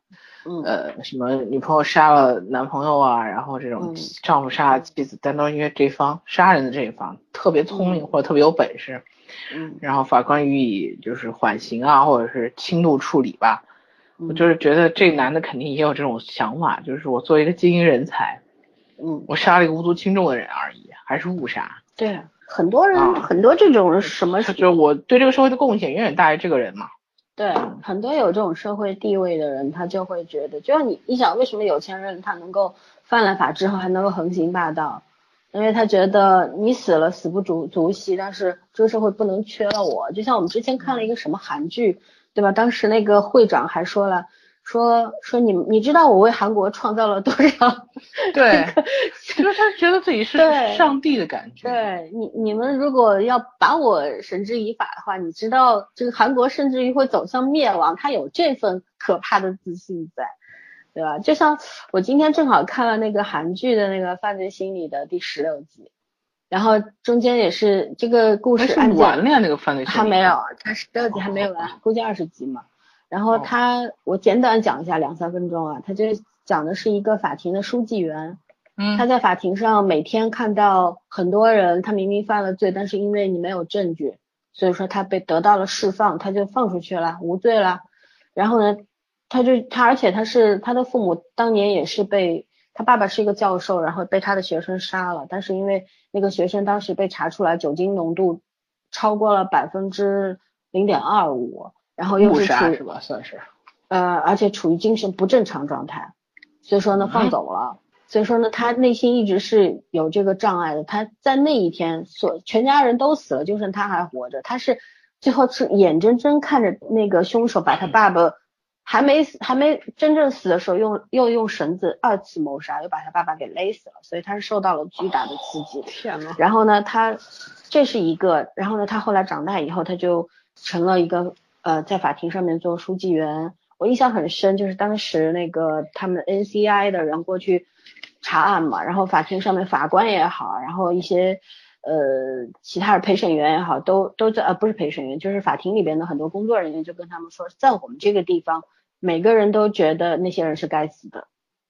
呃什么女朋友杀了男朋友啊，然后这种丈夫杀了妻子，但都是因为这方杀人的这一方特别聪明或者特别有本事，嗯，然后法官予以就是缓刑啊，或者是轻度处理吧。我就是觉得这个男的肯定也有这种想法，就是我作为一个精英人才，嗯，我杀了一个无足轻重的人而已，还是误杀。对，很多人很多这种什么，就是我对这个社会的贡献远远大于这个人嘛。对，很多有这种社会地位的人，他就会觉得，就像你，你想为什么有钱人他能够犯了法之后还能够横行霸道？因为他觉得你死了死不足足惜，但是这个社会不能缺了我。就像我们之前看了一个什么韩剧。对吧？当时那个会长还说了，说说你你知道我为韩国创造了多少？(laughs) 对，就是他觉得自己是上帝的感觉。对你你们如果要把我绳之以法的话，你知道这个韩国甚至于会走向灭亡，他有这份可怕的自信在，对吧？就像我今天正好看了那个韩剧的那个犯罪心理的第十六集，然后中间也是这个故事是案件完了呀，那个犯罪还没有，它十六集还没有完，估计二十集嘛。然后哦他，我简短讲一下，两三分钟啊，他这讲的是一个法庭的书记员，嗯他在法庭上每天看到很多人，他明明犯了罪，但是因为你没有证据，所以说他被得到了释放，他就放出去了，无罪了。然后呢，他就他，而且他是他的父母当年也是被他爸爸是一个教授，然后被他的学生杀了，但是因为那个学生当时被查出来酒精浓度超过了百分之零点二五，然后又是处于杀是吧？算是。呃，而且处于精神不正常状态，所以说呢放走了。所以说呢，他内心一直是有这个障碍的。他在那一天，所全家人都死了，就剩他还活着。他是最后是眼睁睁看着那个凶手把他爸爸还没死，还没真正死的时候用又用绳子二次谋杀，又把他爸爸给勒死了。所以他是受到了巨大的刺激。天呐，然后呢，他这是一个，然后呢，他后来长大以后，他就成了一个呃，在法庭上面做书记员。我印象很深，就是当时那个他们 NCI 的人过去查案嘛，然后法庭上面法官也好，然后一些呃其他的陪审员也好，都都在呃不是陪审员，就是法庭里边的很多工作人员就跟他们说，在我们这个地方，每个人都觉得那些人是该死的，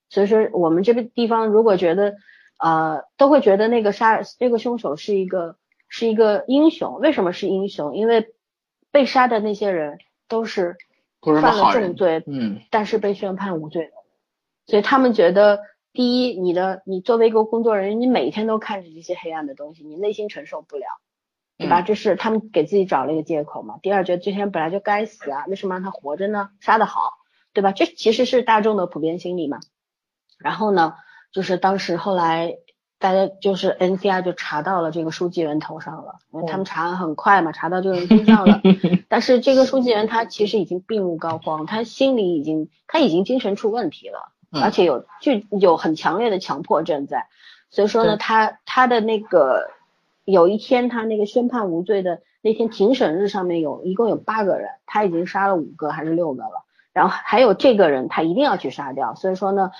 所以说我们这个地方如果觉得呃都会觉得那个杀那个凶手是一个是一个英雄，为什么是英雄？因为被杀的那些人都是犯了重罪，嗯但是被宣判无罪的，所以他们觉得，第一，你的你作为一个工作人员，你每天都看着这些黑暗的东西，你内心承受不了，对吧？嗯这是他们给自己找了一个借口嘛。第二，觉得这些人本来就该死啊，为什么让他活着呢？杀得好，对吧？这其实是大众的普遍心理嘛。然后呢，就是当时后来大家就是 NCI 就查到了这个书记员头上了，因为他们查案很快嘛，查到这个人身上了。(laughs) 但是这个书记员他其实已经病入膏肓，他心里已经他已经精神出问题了，嗯而且有具有很强烈的强迫症在，所以说呢，他他的那个有一天他那个宣判无罪的那天庭审日上面有一共有八个人，他已经杀了五个还是六个了，然后还有这个人他一定要去杀掉，所以说呢，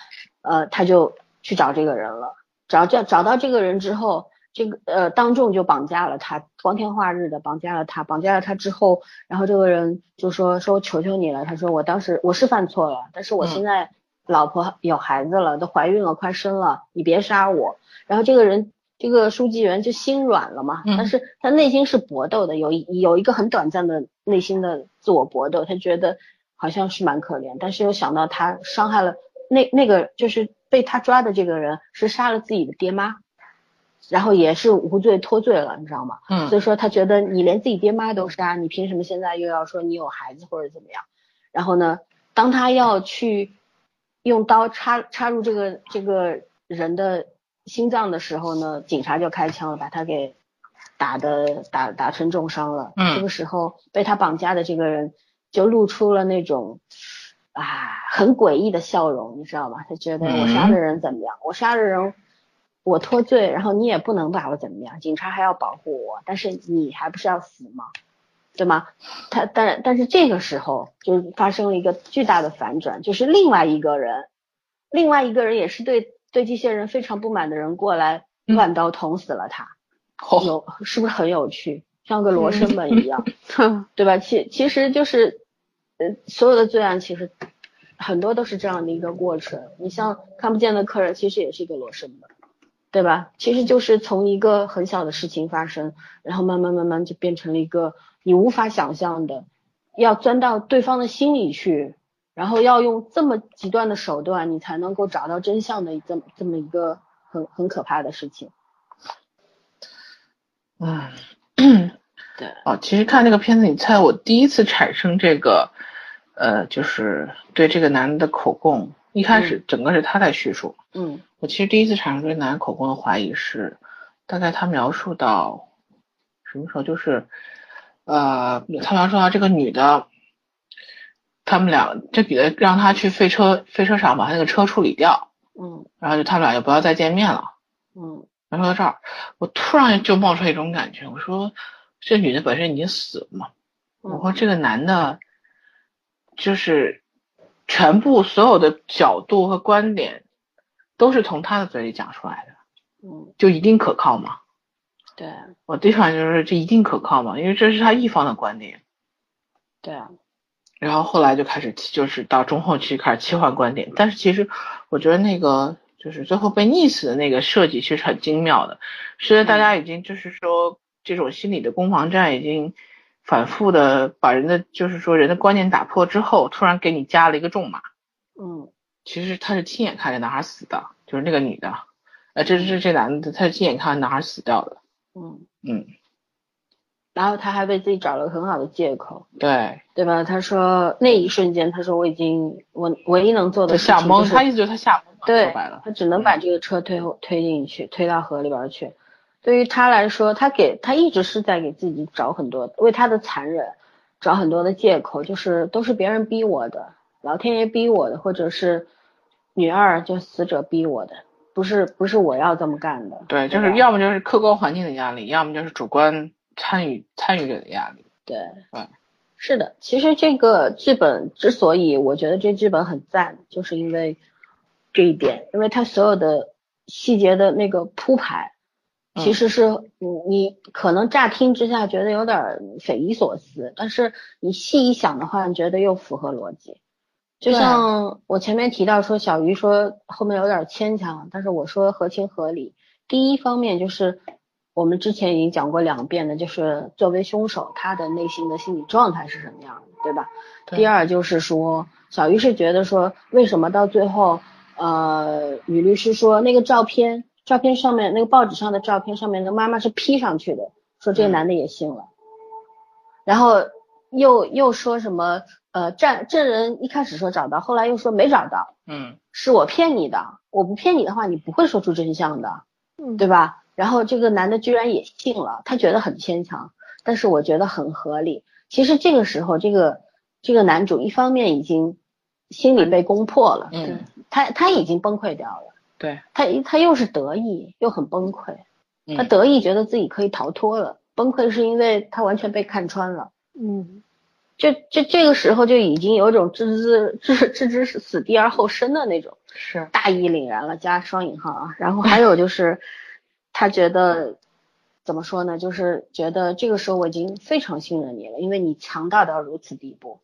呃，他就去找这个人了，找这找到这个人之后。这个呃，当众就绑架了他，光天化日的绑架了他，绑架了他之后，然后这个人就说说求求你了，他说我当时我是犯错了，但是我嗯现在老婆有孩子了，都怀孕了，快生了，你别杀我。然后这个人这个书记员就心软了嘛，嗯但是他内心是搏斗的，有一有一个很短暂的内心的自我搏斗，他觉得好像是蛮可怜，但是又想到他伤害了那那个就是被他抓的这个人是杀了自己的爹妈。然后也是无罪脱罪了，你知道吗？嗯所以说他觉得你连自己爹妈都杀，你凭什么现在又要说你有孩子或者怎么样？然后呢，当他要去用刀插插入这个这个人的心脏的时候呢，警察就开枪了，把他给打的打打成重伤了。嗯这个时候被他绑架的这个人就露出了那种啊很诡异的笑容，你知道吗？他觉得我杀的人怎么样？我杀的人。我脱罪，然后你也不能把我怎么样，警察还要保护我，但是你还不是要死吗？对吗？他但但是这个时候就发生了一个巨大的反转，就是另外一个人，另外一个人也是对对这些人非常不满的人过来嗯乱刀捅死了他，哦有是不是很有趣？像个罗生门一样，哼，对吧？其其实就是，呃，所有的罪案其实很多都是这样的一个过程。你像看不见的客人，其实也是一个罗生门。对吧？其实就是从一个很小的事情发生，然后慢慢慢慢就变成了一个你无法想象的，要钻到对方的心里去，然后要用这么极端的手段，你才能够找到真相的这么这么一个很很可怕的事情。嗯，(clears throat) 对，哦，其实看这个片子，你猜我第一次产生这个，呃，就是对这个男的的口供，一开始整个是他在叙述，嗯。我其实第一次产生对男的口供的怀疑是，大概他描述到什么时候，就是，呃，他描述到这个女的，他们俩这女的让他去废车废车场把他那个车处理掉，嗯。然后就他们俩就不要再见面了。嗯然后到这儿，我突然就冒出来一种感觉，我说这女的本身已经死了嘛，我嗯说这个男的，就是全部所有的角度和观点都是从他的嘴里讲出来的，嗯就一定可靠吗？对我第一反应就是这一定可靠吗，因为这是他一方的观点。对啊，然后后来就开始就是到中后期开始切换观点，但是其实我觉得那个就是最后被溺死的那个设计其实很精妙的，是在大家已经就是说这种心理的攻防战已经反复的把人的就是说人的观念打破之后，突然给你加了一个重码。嗯。其实他是亲眼看着男孩死的，就是那个女的，呃，这这这男的他是亲眼看着男孩死掉的。嗯，嗯，然后他还为自己找了个很好的借口，对，对吧？他说那一瞬间，他说我已经我唯一能做的他吓懵，事情就是他意思就是他吓懵，对他只能把这个车推后推进去，推到河里边去。对于他来说，他给他一直是在给自己找很多为他的残忍找很多的借口，就是都是别人逼我的，老天爷逼我的，或者是女二就死者逼我的，不是不是我要这么干的。对，就是要么就是客观环境的压力，要么就是主观参与参与者的压力。对嗯，是的。其实这个剧本之所以我觉得这剧本很赞，就是因为这一点，因为它所有的细节的那个铺排，嗯其实是你你可能乍听之下觉得有点匪夷所思，但是你细一想的话，你觉得又符合逻辑。就像我前面提到说，小鱼说后面有点牵强，但是我说合情合理。第一方面就是我们之前已经讲过两遍的，就是作为凶手他的内心的心理状态是什么样的，对吧？对第二就是说，小鱼是觉得说，为什么到最后，呃，女律师说那个照片，照片上面那个报纸上的照片上面的妈妈是 P 上去的，说这个嗯男的也信了，然后又又说什么，呃，证证人一开始说找到，后来又说没找到，嗯，是我骗你的，我不骗你的话，你不会说出真相的，嗯对吧？然后这个男的居然也信了，他觉得很牵强，但是我觉得很合理。其实这个时候，这个这个男主一方面已经心里被攻破了，嗯，他他已经崩溃掉了，对，他他又是得意又很崩溃，他嗯得意觉得自己可以逃脱了，崩溃是因为他完全被看穿了。嗯就就这个时候就已经有种置之置置之死地而后生的那种是，大义凛然了，加双引号啊。然后还有就是，他觉得怎么说呢？就是觉得这个时候我已经非常信任你了，因为你强大到如此地步，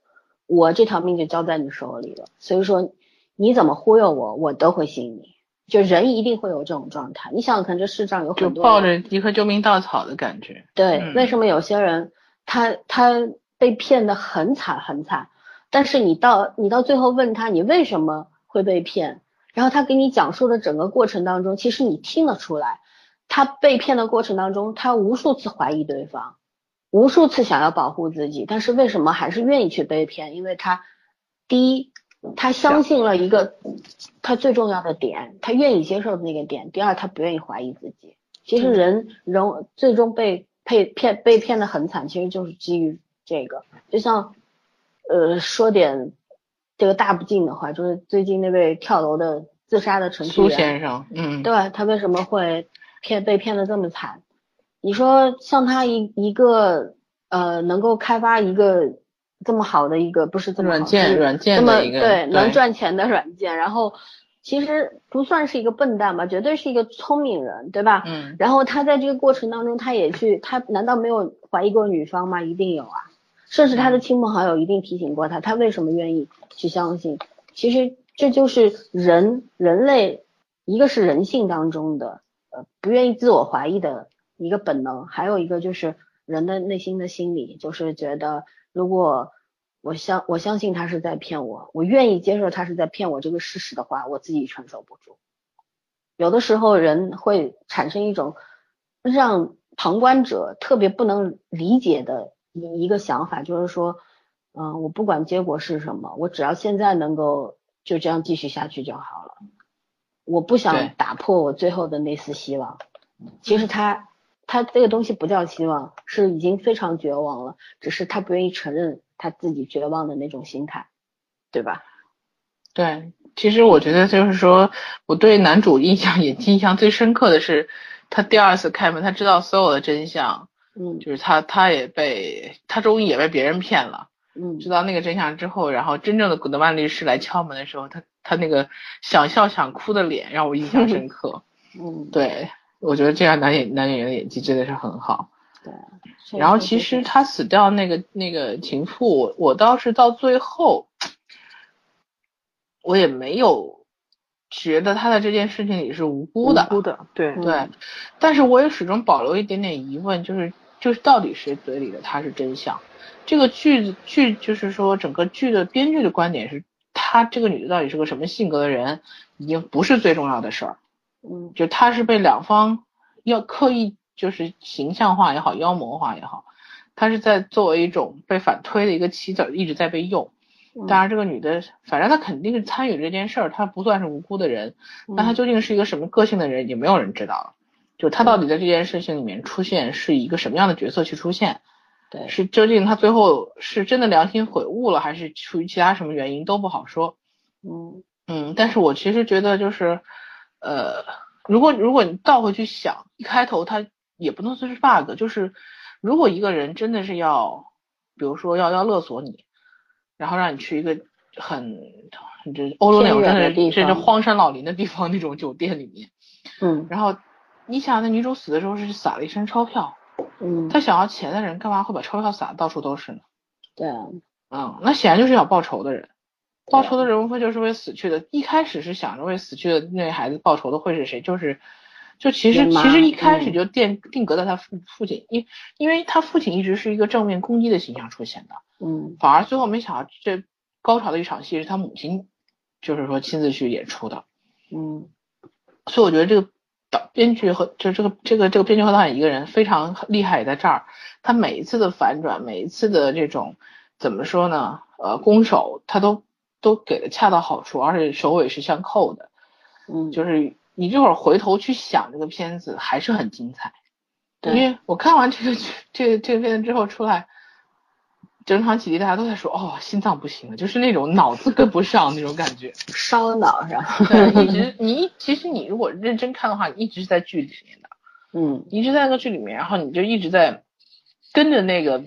我这条命就交在你手里了。所以说你怎么忽悠我，我都会信你。就人一定会有这种状态。你想想看，这世上有很多抱着一颗救命稻草的感觉。对，嗯为什么有些人他他被骗的很惨很惨，但是你到你到最后问他你为什么会被骗，然后他给你讲述的整个过程当中，其实你听得出来，他被骗的过程当中，他无数次怀疑对方，无数次想要保护自己，但是为什么还是愿意去被骗？因为他第一，他相信了一个他最重要的点，他愿意接受的那个点；第二，他不愿意怀疑自己。其实人人最终被被骗被骗的很惨，其实就是基于这个。就像呃说点这个大不敬的话，就是最近那位跳楼的自杀的程序苏，先生，嗯，对他为什么会骗被骗的这么惨？你说像他一一个呃能够开发一个这么好的一个不是这么软件软件这么的一个对能赚钱的软件，然后其实不算是一个笨蛋吧，绝对是一个聪明人，对吧？嗯，然后他在这个过程当中，他也去，他难道没有怀疑过女方吗？一定有啊，甚至他的亲朋好友一定提醒过他，他为什么愿意去相信？其实这就是人人类，一个是人性当中的不愿意自我怀疑的一个本能，还有一个就是人的内心的心理，就是觉得如果我相我相信他是在骗我，我愿意接受他是在骗我这个事实的话，我自己承受不住。有的时候人会产生一种让旁观者特别不能理解的一个想法，就是说，嗯、我不管结果是什么，我只要现在能够就这样继续下去就好了。我不想打破我最后的那丝希望。其实他他这个东西不叫希望，是已经非常绝望了，只是他不愿意承认他自己绝望的那种心态，对吧？对，其实我觉得就是说，我对男主印象也印象最深刻的是，他第二次开门，他知道所有的真相，嗯就是他他也被他终于也被别人骗了，嗯知道那个真相之后，然后真正的古德曼律师来敲门的时候，他他那个想笑想哭的脸让我印象深刻。(laughs) 嗯，对，我觉得这样男演男演员的演技真的是很好。对，然后其实他死掉那个那个情妇，我我倒是到最后，我也没有觉得他在这件事情里是无辜的。无辜的，对对，但是我也始终保留一点点疑问，就是就是到底谁嘴里的他是真相？这个剧剧就是说整个剧的编剧的观点是，她这个女的到底是个什么性格的人，已经不是最重要的事儿。嗯，就她是被两方要刻意就是形象化也好，妖魔化也好，她是在作为一种被反推的一个棋子，一直在被用。当然，这个女的，反正她肯定是参与这件事儿，她不算是无辜的人。那她究竟是一个什么个性的人，已经没有人知道了。就她到底在这件事情里面出现，是一个什么样的角色去出现？对，是究竟他最后是真的良心悔悟了，还是出于其他什么原因都不好说。嗯。嗯，但是我其实觉得就是，呃，如果如果你倒回去想，一开头他也不能算是 bug，就是如果一个人真的是要，比如说要要勒索你，然后让你去一个很很这欧洲那种甚至荒山老林的地方那种酒店里面，嗯。然后你想那女主死的时候是撒了一身钞票，嗯，他想要钱的人干嘛会把钞票撒得到处都是呢？对啊，嗯，那显然就是想报仇的人。报仇的人无非就是为死去的，一开始是想着为死去的那孩子报仇的会是谁？就是，就其实其实一开始嗯就定定格在他父父亲，因因为他父亲一直是一个正面攻击的形象出现的，嗯反而最后没想到这高潮的一场戏是他母亲，就是说亲自去演出的，嗯所以我觉得这个导编剧和就这个这个这个编剧和导演一个人非常厉害也在这儿，他每一次的反转，每一次的这种怎么说呢？呃，攻守他都都给的恰到好处，而且首尾是相扣的。嗯，就是你这会儿回头去想这个片子还是很精彩，因为我看完这个剧这个这个片子之后出来，整场起立大家都在说哦心脏不行了，就是那种脑子跟不上那种感觉。(laughs) 烧脑上，(laughs) 对，一直你一其实你如果认真看的话，你一直是在剧里面的，嗯你一直在那个剧里面，然后你就一直在跟着那个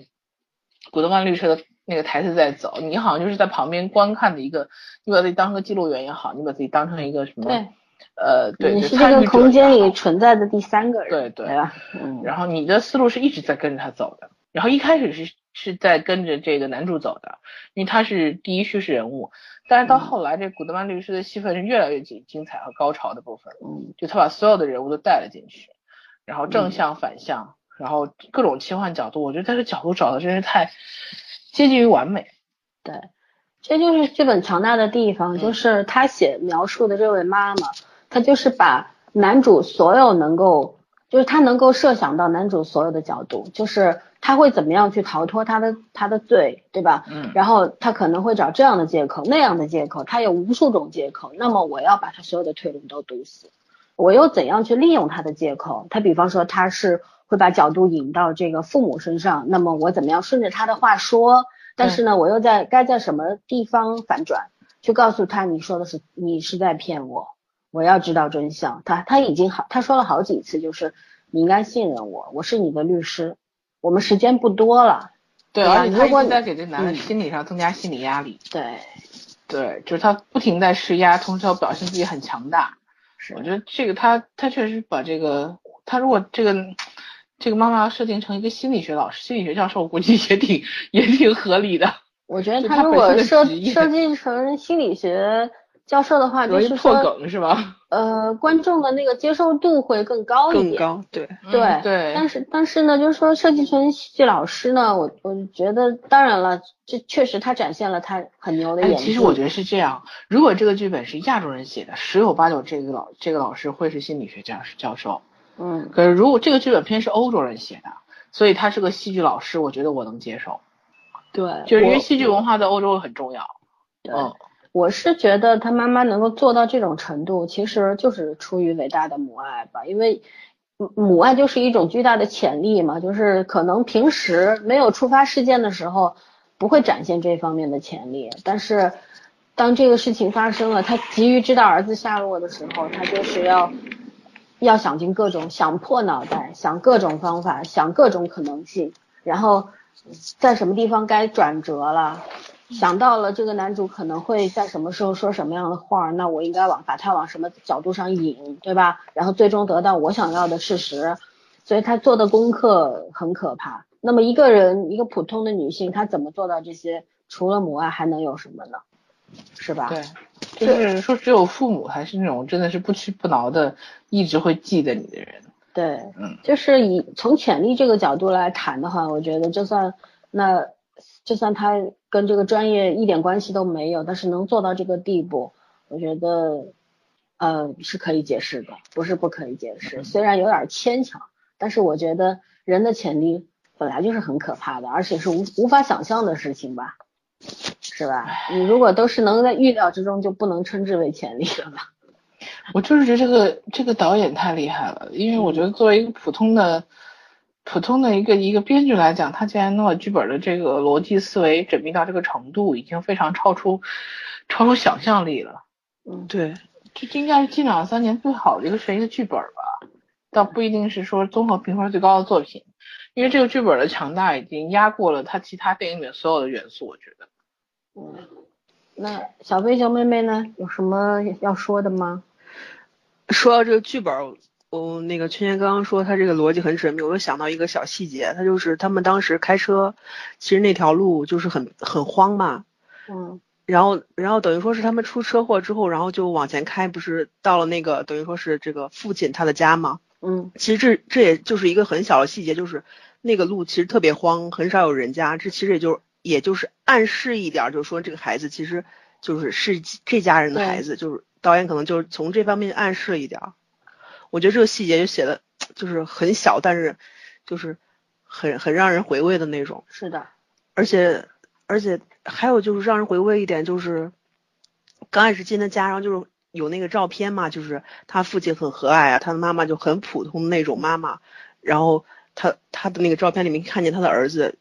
古德曼律师的那个台词在走，你好像就是在旁边观看的一个，你把自己当成个记录员也好，你把自己当成一个什么，对，呃，对，你是这个空间里存在的第三个人，对对对吧？嗯，然后你的思路是一直在跟着他走的，然后一开始是是在跟着这个男主走的，因为他是第一叙事人物，但是到后来这古德曼律师的戏份是越来越精精彩和高潮的部分，嗯。就他把所有的人物都带了进去，然后嗯。正向反向，然后各种切换角度，我觉得他的角度找的真是太接近于完美。对，这就是剧本强大的地方，嗯。就是他写描述的这位妈妈，她就是把男主所有能够，就是他能够设想到男主所有的角度，就是他会怎么样去逃脱他的他的罪，对吧？嗯然后他可能会找这样的借口，那样的借口，他有无数种借口。那么我要把他所有的退路都堵死，我又怎样去利用他的借口？他比方说他是会把角度引到这个父母身上，那么我怎么样顺着他的话说？但是呢，我又在该在什么地方反转，去告诉他你说的是你是在骗我，我要知道真相。他他已经好，他说了好几次，就是你应该信任我，我是你的律师，我们时间不多了。对，而且他一直在给这男的嗯心理上增加心理压力。对，对，就是他不停在施压，同时要表现自己很强大。是我觉得这个他他确实把这个他如果这个这个妈妈要设定成一个心理学老师、心理学教授，我估计也挺也挺合理的。我觉得就他如果设设计成心理学教授的话，就容易破是说，梗是吧？呃，观众的那个接受度会更高一点。更高，对，对、嗯对，但是但是呢，就是说设计成戏剧老师呢，我我觉得当然了，这确实他展现了他很牛的哎，演技。其实我觉得是这样，如果这个剧本是亚洲人写的，十有八九这个老这个老师会是心理学教教授。嗯，可是如果这个剧本片是欧洲人写的，所以他是个戏剧老师，我觉得我能接受，对，就是因为戏剧文化在欧洲很重要。对嗯，我是觉得他妈妈能够做到这种程度，其实就是出于伟大的母爱吧，因为母爱就是一种巨大的潜力嘛，就是可能平时没有触发事件的时候，不会展现这方面的潜力，但是当这个事情发生了，他急于知道儿子下落的时候，他就是要要想尽各种想破脑袋，想各种方法，想各种可能性，然后在什么地方该转折了，想到了这个男主可能会在什么时候说什么样的话，那我应该往把他往什么角度上引，对吧？然后最终得到我想要的事实，所以他做的功课很可怕。那么一个人，一个普通的女性，她怎么做到这些？除了母爱还能有什么呢？是吧？对，就是说只有父母还是那种真的是不屈不挠的，一直会记得你的人。对，嗯，就是以从潜力这个角度来谈的话，我觉得就算那就算他跟这个专业一点关系都没有，但是能做到这个地步，我觉得呃是可以解释的，不是不可以解释。虽然有点牵强，但是我觉得人的潜力本来就是很可怕的，而且是无无法想象的事情吧。是吧？你如果都是能在预料之中，就不能称之为潜力了吧？我就是觉得这个这个导演太厉害了，因为我觉得作为一个普通的普通的一个一个编剧来讲，他既然能把剧本的这个逻辑思维缜密到这个程度，已经非常超出超出想象力了。嗯，对，这应该是近两三年最好的一个悬疑的剧本吧？倒不一定是说综合评分最高的作品，因为这个剧本的强大已经压过了他其他电影里面所有的元素，我觉得。嗯，那小飞熊妹妹呢？有什么要说的吗？说到这个剧本，我那个圈圈刚刚说他这个逻辑很缜密，我又想到一个小细节，他就是他们当时开车，其实那条路就是很很荒嘛。嗯。然后，然后等于说是他们出车祸之后，然后就往前开，不是到了那个等于说是这个父亲他的家嘛？嗯。其实这这也就是一个很小的细节，就是那个路其实特别荒，很少有人家。这其实也就。也就是暗示一点，就是说这个孩子其实就是是这家人的孩子，就是导演可能就是从这方面暗示了一点。我觉得这个细节就写的就是很小，但是就是很很让人回味的那种。是的，而且而且还有就是让人回味一点，就是刚开始进他家，然后就是有那个照片嘛，就是他父亲很和蔼啊，他的妈妈就很普通的那种妈妈，然后他他的那个照片里面看见他的儿子。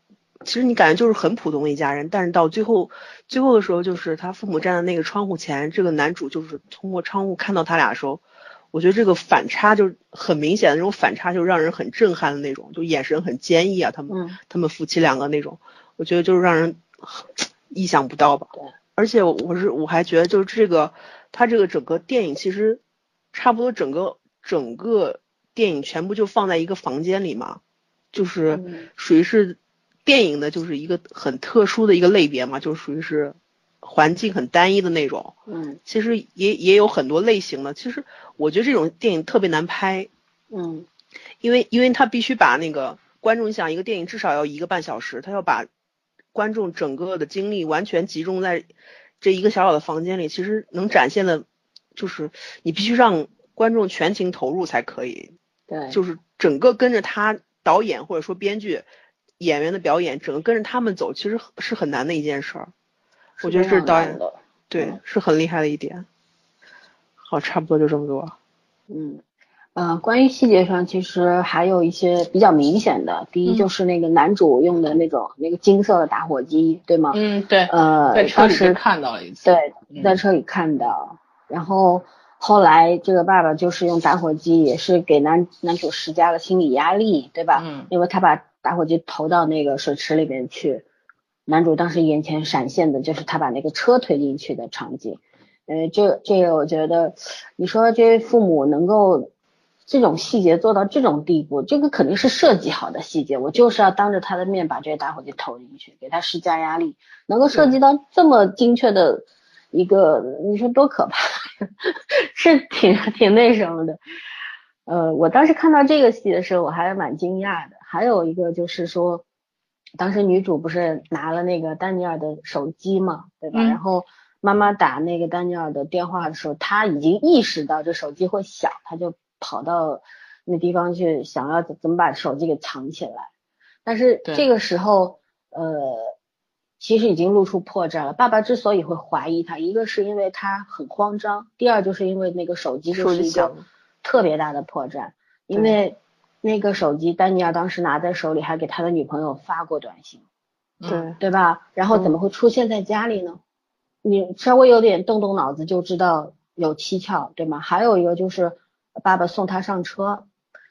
其实你感觉就是很普通的一家人，但是到最后，最后的时候就是他父母站在那个窗户前，这个男主就是通过窗户看到他俩的时候，我觉得这个反差就很明显的那种反差就让人很震撼的那种，就眼神很坚毅啊，他们他们夫妻两个那种，我觉得就是让人意想不到吧。对，而且我是我还觉得就是这个他这个整个电影其实差不多整个整个电影全部就放在一个房间里嘛，就是属于是。电影的就是一个很特殊的一个类别嘛，就属于是环境很单一的那种。嗯，其实也也有很多类型的。其实我觉得这种电影特别难拍。嗯，因为因为他必须把那个观众，你想一个电影至少要一个半小时，他要把观众整个的精力完全集中在这一个小小的房间里。其实能展现的，就是你必须让观众全情投入才可以。对，就是整个跟着他导演或者说编剧。演员的表演，整个跟着他们走，其实是很难的一件事儿。我觉得这是导演的，对，是很厉害的一点。好，差不多就这么多。嗯，呃，关于细节上，其实还有一些比较明显的。第一就是那个男主用的那种那个金色的打火机，对吗？嗯，对。呃，在车里看到了一次。对，在车里看到。然后后来这个爸爸就是用打火机，也是给男男主施加了心理压力，对吧？嗯。因为他把打火机投到那个水池里面去，男主当时眼前闪现的就是他把那个车推进去的场景。呃，这这个我觉得，你说这父母能够这种细节做到这种地步，这个肯定是设计好的细节。我就是要当着他的面把这个打火机投进去，给他施加压力，能够设计到这么精确的一个，你说多可怕？(laughs) 是挺挺那什么的。呃，我当时看到这个戏的时候，我还蛮惊讶的。还有一个就是说，当时女主不是拿了那个丹尼尔的手机嘛，对吧？然后妈妈打那个丹尼尔的电话的时候，他已经意识到这手机会响，他就跑到那地方去，想要怎么把手机给藏起来。但是这个时候，呃，其实已经露出破绽了。爸爸之所以会怀疑他，一个是因为他很慌张，第二就是因为那个手机就是一个特别大的破绽，因为。那个手机，丹尼尔当时拿在手里，还给他的女朋友发过短信，对对吧？然后怎么会出现在家里呢？你稍微有点动动脑子就知道有蹊跷，对吗？还有一个就是爸爸送他上车，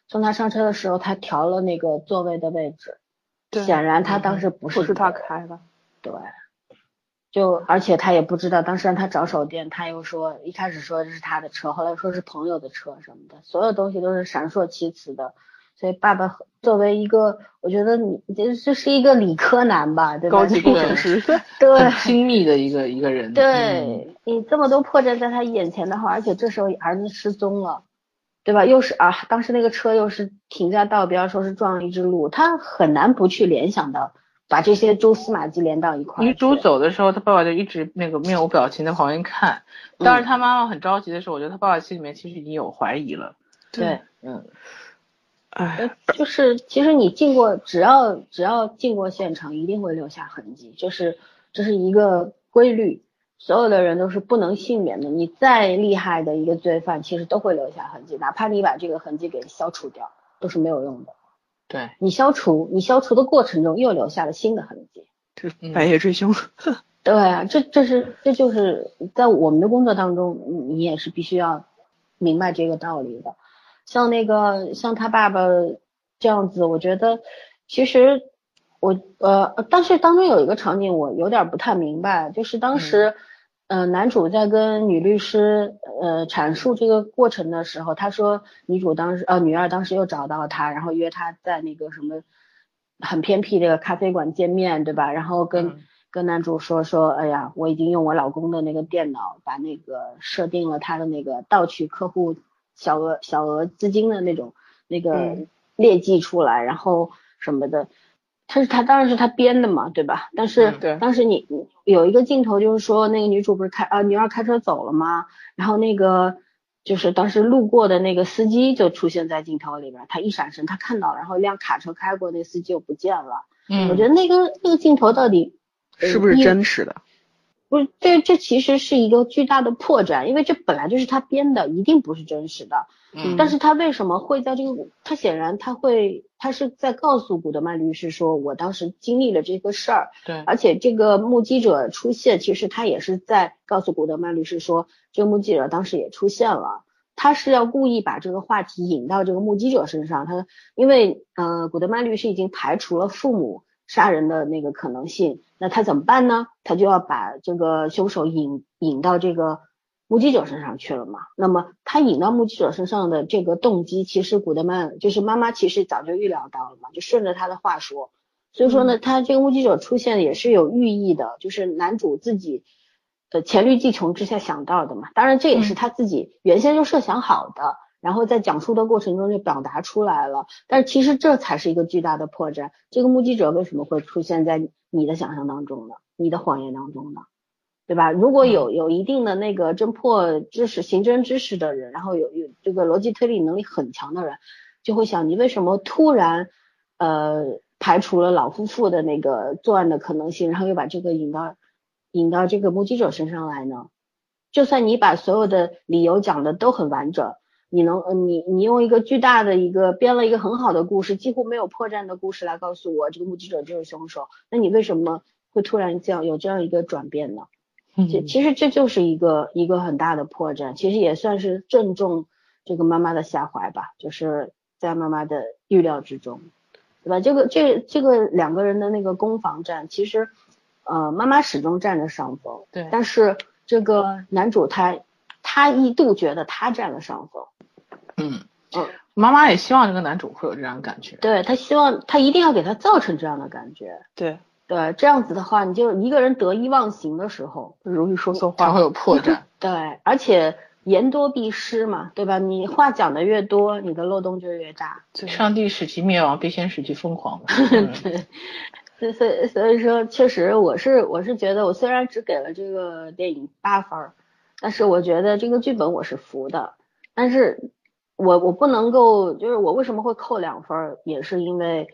送他上车的时候，他调了那个座位的位置，显然他当时不是不是他开的，对，就而且他也不知道，当时让他找手电，他又说一开始说这是他的车，后来说是朋友的车什么的，所有东西都是闪烁其词的。所以爸爸作为一个，我觉得你这这是一个理科男吧，对吧？高级工程师，对，(laughs) 很亲密的一个一个人。对你这么多破绽在他眼前的话，而且这时候儿子失踪了，对吧？又是啊，当时那个车又是停在道边，说是撞了一只鹿，他很难不去联想到。把这些蛛丝马迹连到一块。女主走的时候，他爸爸就一直那个面无表情的旁边看。当时他妈妈很着急的时候，我觉得他爸爸心里面其实已经有怀疑了。对，嗯，哎，就是其实你进过，只要只要进过现场，一定会留下痕迹，就是这是一个规律，所有的人都是不能幸免的。你再厉害的一个罪犯，其实都会留下痕迹，哪怕你把这个痕迹给消除掉，都是没有用的。对你消除，你消除的过程中又留下了新的痕迹，这白夜追凶。(laughs) 对啊，这这是这就是在我们的工作当中，你也是必须要明白这个道理的。像那个像他爸爸这样子，我觉得其实我呃，但是当中有一个场景我有点不太明白，就是当时。嗯，男主在跟女律师呃阐述这个过程的时候，他说女主当时呃女二当时又找到他，然后约他在那个什么很偏僻这个咖啡馆见面，对吧？然后跟跟男主说说，哎呀，我已经用我老公的那个电脑把那个设定了他的那个盗取客户小额小额资金的那种那个劣迹出来，然后什么的。他是他当然是他编的嘛，对吧？但是当时你有一个镜头就是说那个女主不是开啊女二开车走了吗？然后那个就是当时路过的那个司机就出现在镜头里边，他一闪身他看到，然后一辆卡车开过，那司机又不见了。嗯，我觉得那个那个镜头到底是不是真实的？不是，这这其实是一个巨大的破绽，因为这本来就是他编的，一定不是真实的。嗯，但是他为什么会在这个？他显然他会，他是在告诉古德曼律师说，我当时经历了这个事儿。对，而且这个目击者出现，其实他也是在告诉古德曼律师说，这个目击者当时也出现了。他是要故意把这个话题引到这个目击者身上。他因为呃，古德曼律师已经排除了父母。杀人的那个可能性，那他怎么办呢？他就要把这个凶手引引到这个目击者身上去了嘛。那么他引到目击者身上的这个动机，其实古德曼就是妈妈其实早就预料到了嘛，就顺着他的话说。所以说呢，他这个目击者出现也是有寓意的，就是男主自己的黔驴技穷之下想到的嘛。当然这也是他自己原先就设想好的。然后在讲述的过程中就表达出来了，但是其实这才是一个巨大的破绽。这个目击者为什么会出现在你的想象当中呢？你的谎言当中呢？对吧？如果有有一定的那个侦破知识、刑侦知识的人，然后有有这个逻辑推理能力很强的人，就会想你为什么突然呃排除了老夫妇的那个作案的可能性，然后又把这个引到引到这个目击者身上来呢？就算你把所有的理由讲的都很完整。你能，你你用一个巨大的一个编了一个很好的故事，几乎没有破绽的故事来告诉我这个目击者就是凶手，那你为什么会突然这样有这样一个转变呢？这其实这就是一个一个很大的破绽，其实也算是正中这个妈妈的下怀吧，就是在妈妈的预料之中，对吧？这个这这个两个人的那个攻防战，其实呃妈妈始终占着上风，对，但是这个男主他他一度觉得他占了上风。嗯嗯，妈妈也希望这个男主会有这样的感觉，对他希望他一定要给他造成这样的感觉，对对，这样子的话，你就一个人得意忘形的时候，容易说错话，才会有破绽。(laughs) 对，而且言多必失嘛，对吧？你话讲的越多，你的漏洞就越大。上帝使其灭亡，必先使其疯狂。(laughs) 对，所以所以说，确实我是我是觉得，我虽然只给了这个电影八分，但是我觉得这个剧本我是服的，但是。我我不能够，就是我为什么会扣两分，也是因为，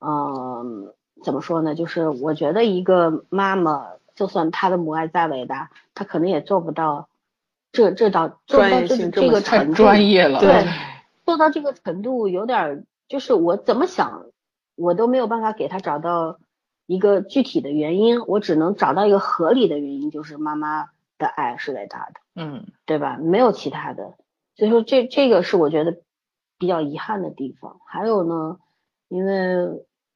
嗯，怎么说呢？就是我觉得一个妈妈，就算她的母爱再伟大，她可能也做不到这这到做到这这个程度。专业了。对，(laughs) 做到这个程度有点，就是我怎么想，我都没有办法给她找到一个具体的原因，我只能找到一个合理的原因，就是妈妈的爱是伟大的，嗯，对吧？没有其他的。所以说这这个是我觉得比较遗憾的地方。还有呢，因为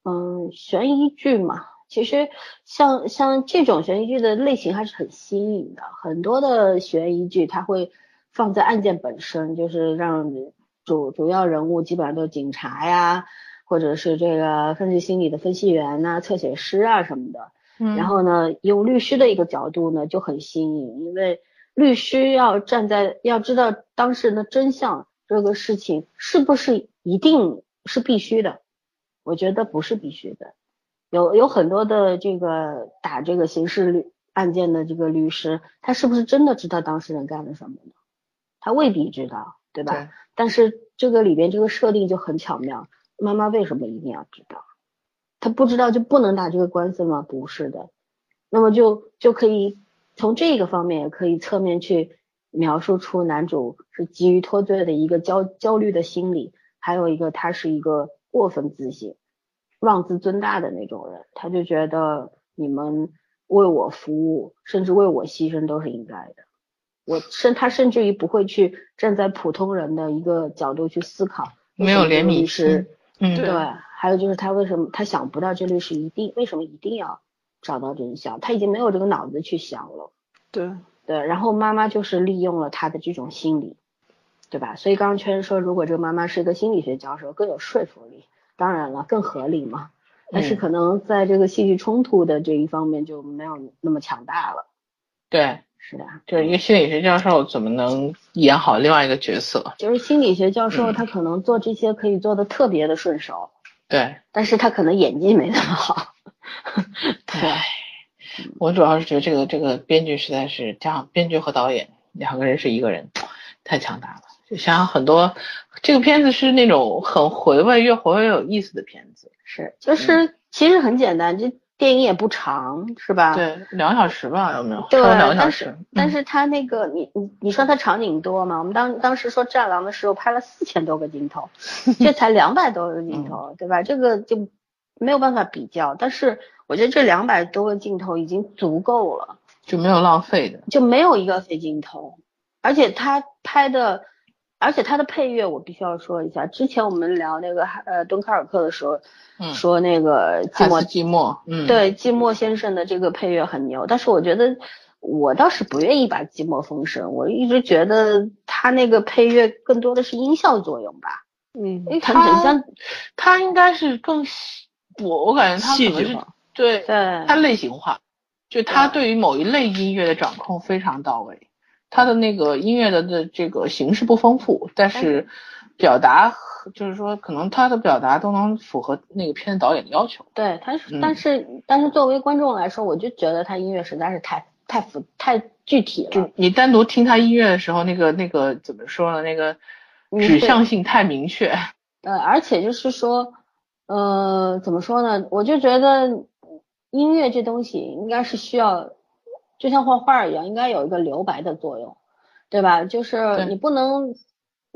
嗯，悬疑剧嘛，其实像像这种悬疑剧的类型还是很新颖的，很多的悬疑剧它会放在案件本身，就是让主主要人物基本上都是警察呀，或者是这个分析心理的分析员呐、测写师啊什么的。嗯然后呢，用律师的一个角度呢就很新颖，因为律师要站在要知道当事人的真相，这个事情是不是一定是必须的？我觉得不是必须的。有有很多的这个打这个刑事律案件的这个律师，他是不是真的知道当事人干了什么呢？他未必知道，对吧？对但是这个里边这个设定就很巧妙，妈妈为什么一定要知道？他不知道就不能打这个官司吗？不是的，那么就就可以从这个方面也可以侧面去描述出男主是急于脱罪的一个焦焦虑的心理，还有一个他是一个过分自信、妄自尊大的那种人，他就觉得你们为我服务，甚至为我牺牲都是应该的。我甚他甚至于不会去站在普通人的一个角度去思考，没有怜悯为什么这个律师心嗯对，还有就是他为什么他想不到这律师一定为什么一定要找到真相，他已经没有这个脑子去想了。对，对，然后妈妈就是利用了他的这种心理，对吧？所以刚刚圈说，如果这个妈妈是一个心理学教授，更有说服力，当然了，更合理嘛。(laughs) 但是嗯可能在这个戏剧冲突的这一方面就没有那么强大了。对，是的，就是一个心理学教授怎么能演好另外一个角色？就是心理学教授，嗯他可能做这些可以做的特别的顺手，对，但是他可能演技没那么好。(laughs) 对，我主要是觉得这个这个编剧实在是加上编剧和导演两个人是一个人，太强大了。就想想很多，这个片子是那种很回味，越回味越有意思的片子。是，就是其实很简单，这电影也不长，是吧？对，两个小时吧，有没有？对，两个小但时是。但嗯是他那个你你你说他场景多吗？我们当当时说《战狼》的时候拍了四千多个镜头，这才两百多个镜头，对吧？这个就没有办法比较。但是我觉得这两百多个镜头已经足够了，就没有浪费的。就没有一个废镜头，而且他拍的。而且他的配乐我必须要说一下，之前我们聊那个呃敦刻尔克的时候，嗯，说那个寂寞寂寞，嗯，，对，寂寞先生的这个配乐很牛，但是我觉得我倒是不愿意把寂寞封神，我一直觉得他那个配乐更多的是音效作用吧，嗯因为很他很像，他应该是更细，我我感觉他可能是戏剧化对对他类型化，就他对对于某一类音乐的掌控非常到位。他的那个音乐的的这个形式不丰富，但是表达和就是说，可能他的表达都能符合那个片子导演的要求。对，他是，嗯但是但是作为观众来说，我就觉得他音乐实在是太太复太具体了就，你单独听他音乐的时候，那个那个怎么说呢？那个嗯指向性太明确。(laughs) 呃，而且就是说，呃，怎么说呢？我就觉得音乐这东西应该是需要，就像画画一样，应该有一个留白的作用，对吧？就是你不能，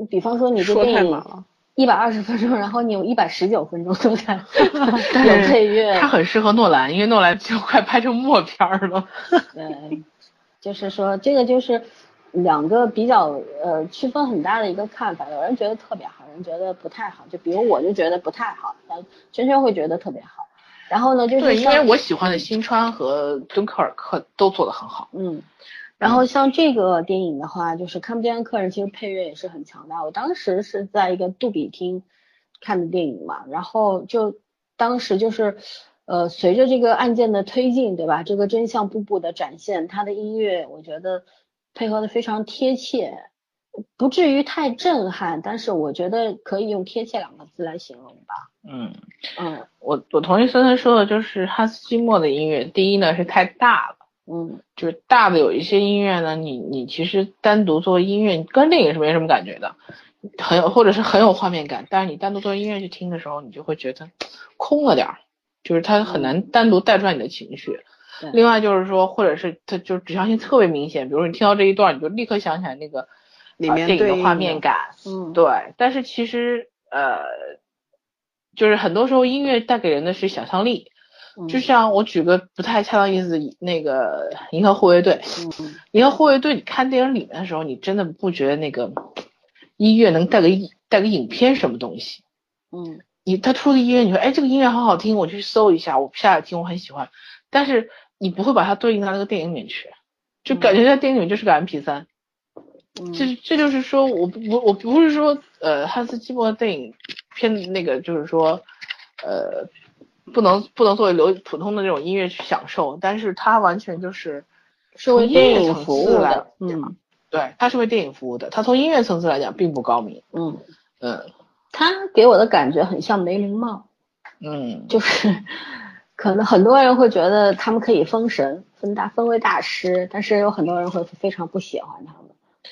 比方说你这说电影太满了。一百二十分钟，然后你有一百十九分钟都在 (laughs) 但有配乐，他很适合诺兰，因为诺兰就快拍成默片儿了。对，就是说这个就是两个比较呃区分很大的一个看法，有人觉得特别好，有人觉得不太好。就比如我就觉得不太好，但圈圈会觉得特别好。然后呢，就是对，因为我喜欢的新川和敦刻尔克都做得很好。嗯，然后像这个电影的话，就是看不见的客人，其实配乐也是很强大。我当时是在一个杜比厅看的电影嘛，然后就当时就是，呃，随着这个案件的推进，对吧？这个真相步步的展现，它的音乐我觉得配合的非常贴切，不至于太震撼，但是我觉得可以用贴切两个字来形容吧。嗯，嗯我我同意森森说的，就是汉斯季默的音乐，第一呢是太大了。嗯就是大的有一些音乐呢，你你其实单独做音乐，跟电影是没什么感觉的，很有或者是很有画面感，但是你单独做音乐去听的时候，你就会觉得空了点儿，就是它很难单独带出来你的情绪。对另外就是说，或者是它就指向性特别明显，比如说你听到这一段，你就立刻想起来那个里面呃电影的画面感，嗯，对，但是其实呃，就是很多时候音乐带给人的是想象力，嗯就像我举个不太恰当意思的那个《银河护卫队》，嗯《银河护卫队》，你看电影里面的时候，你真的不觉得那个音乐能带给带给影片什么东西？嗯你他出个音乐，你说哎这个音乐好好听，我去搜一下，我下来听，我很喜欢，但是你不会把它对应到那个电影里面去，就感觉在电影里面就是个 M P 三。这这就是说，我不我不是说呃汉斯季默的电影偏那个就是说呃不能不能作为流普通的这种音乐去享受，但是它完全就是是为电影服务的，嗯，对，它是为电影服务的，它从音乐层次来讲并不高明，嗯。嗯，它给我的感觉很像梅林茂，嗯，(laughs) 就是可能很多人会觉得他们可以封神分大分为大师，但是有很多人会非常不喜欢他们。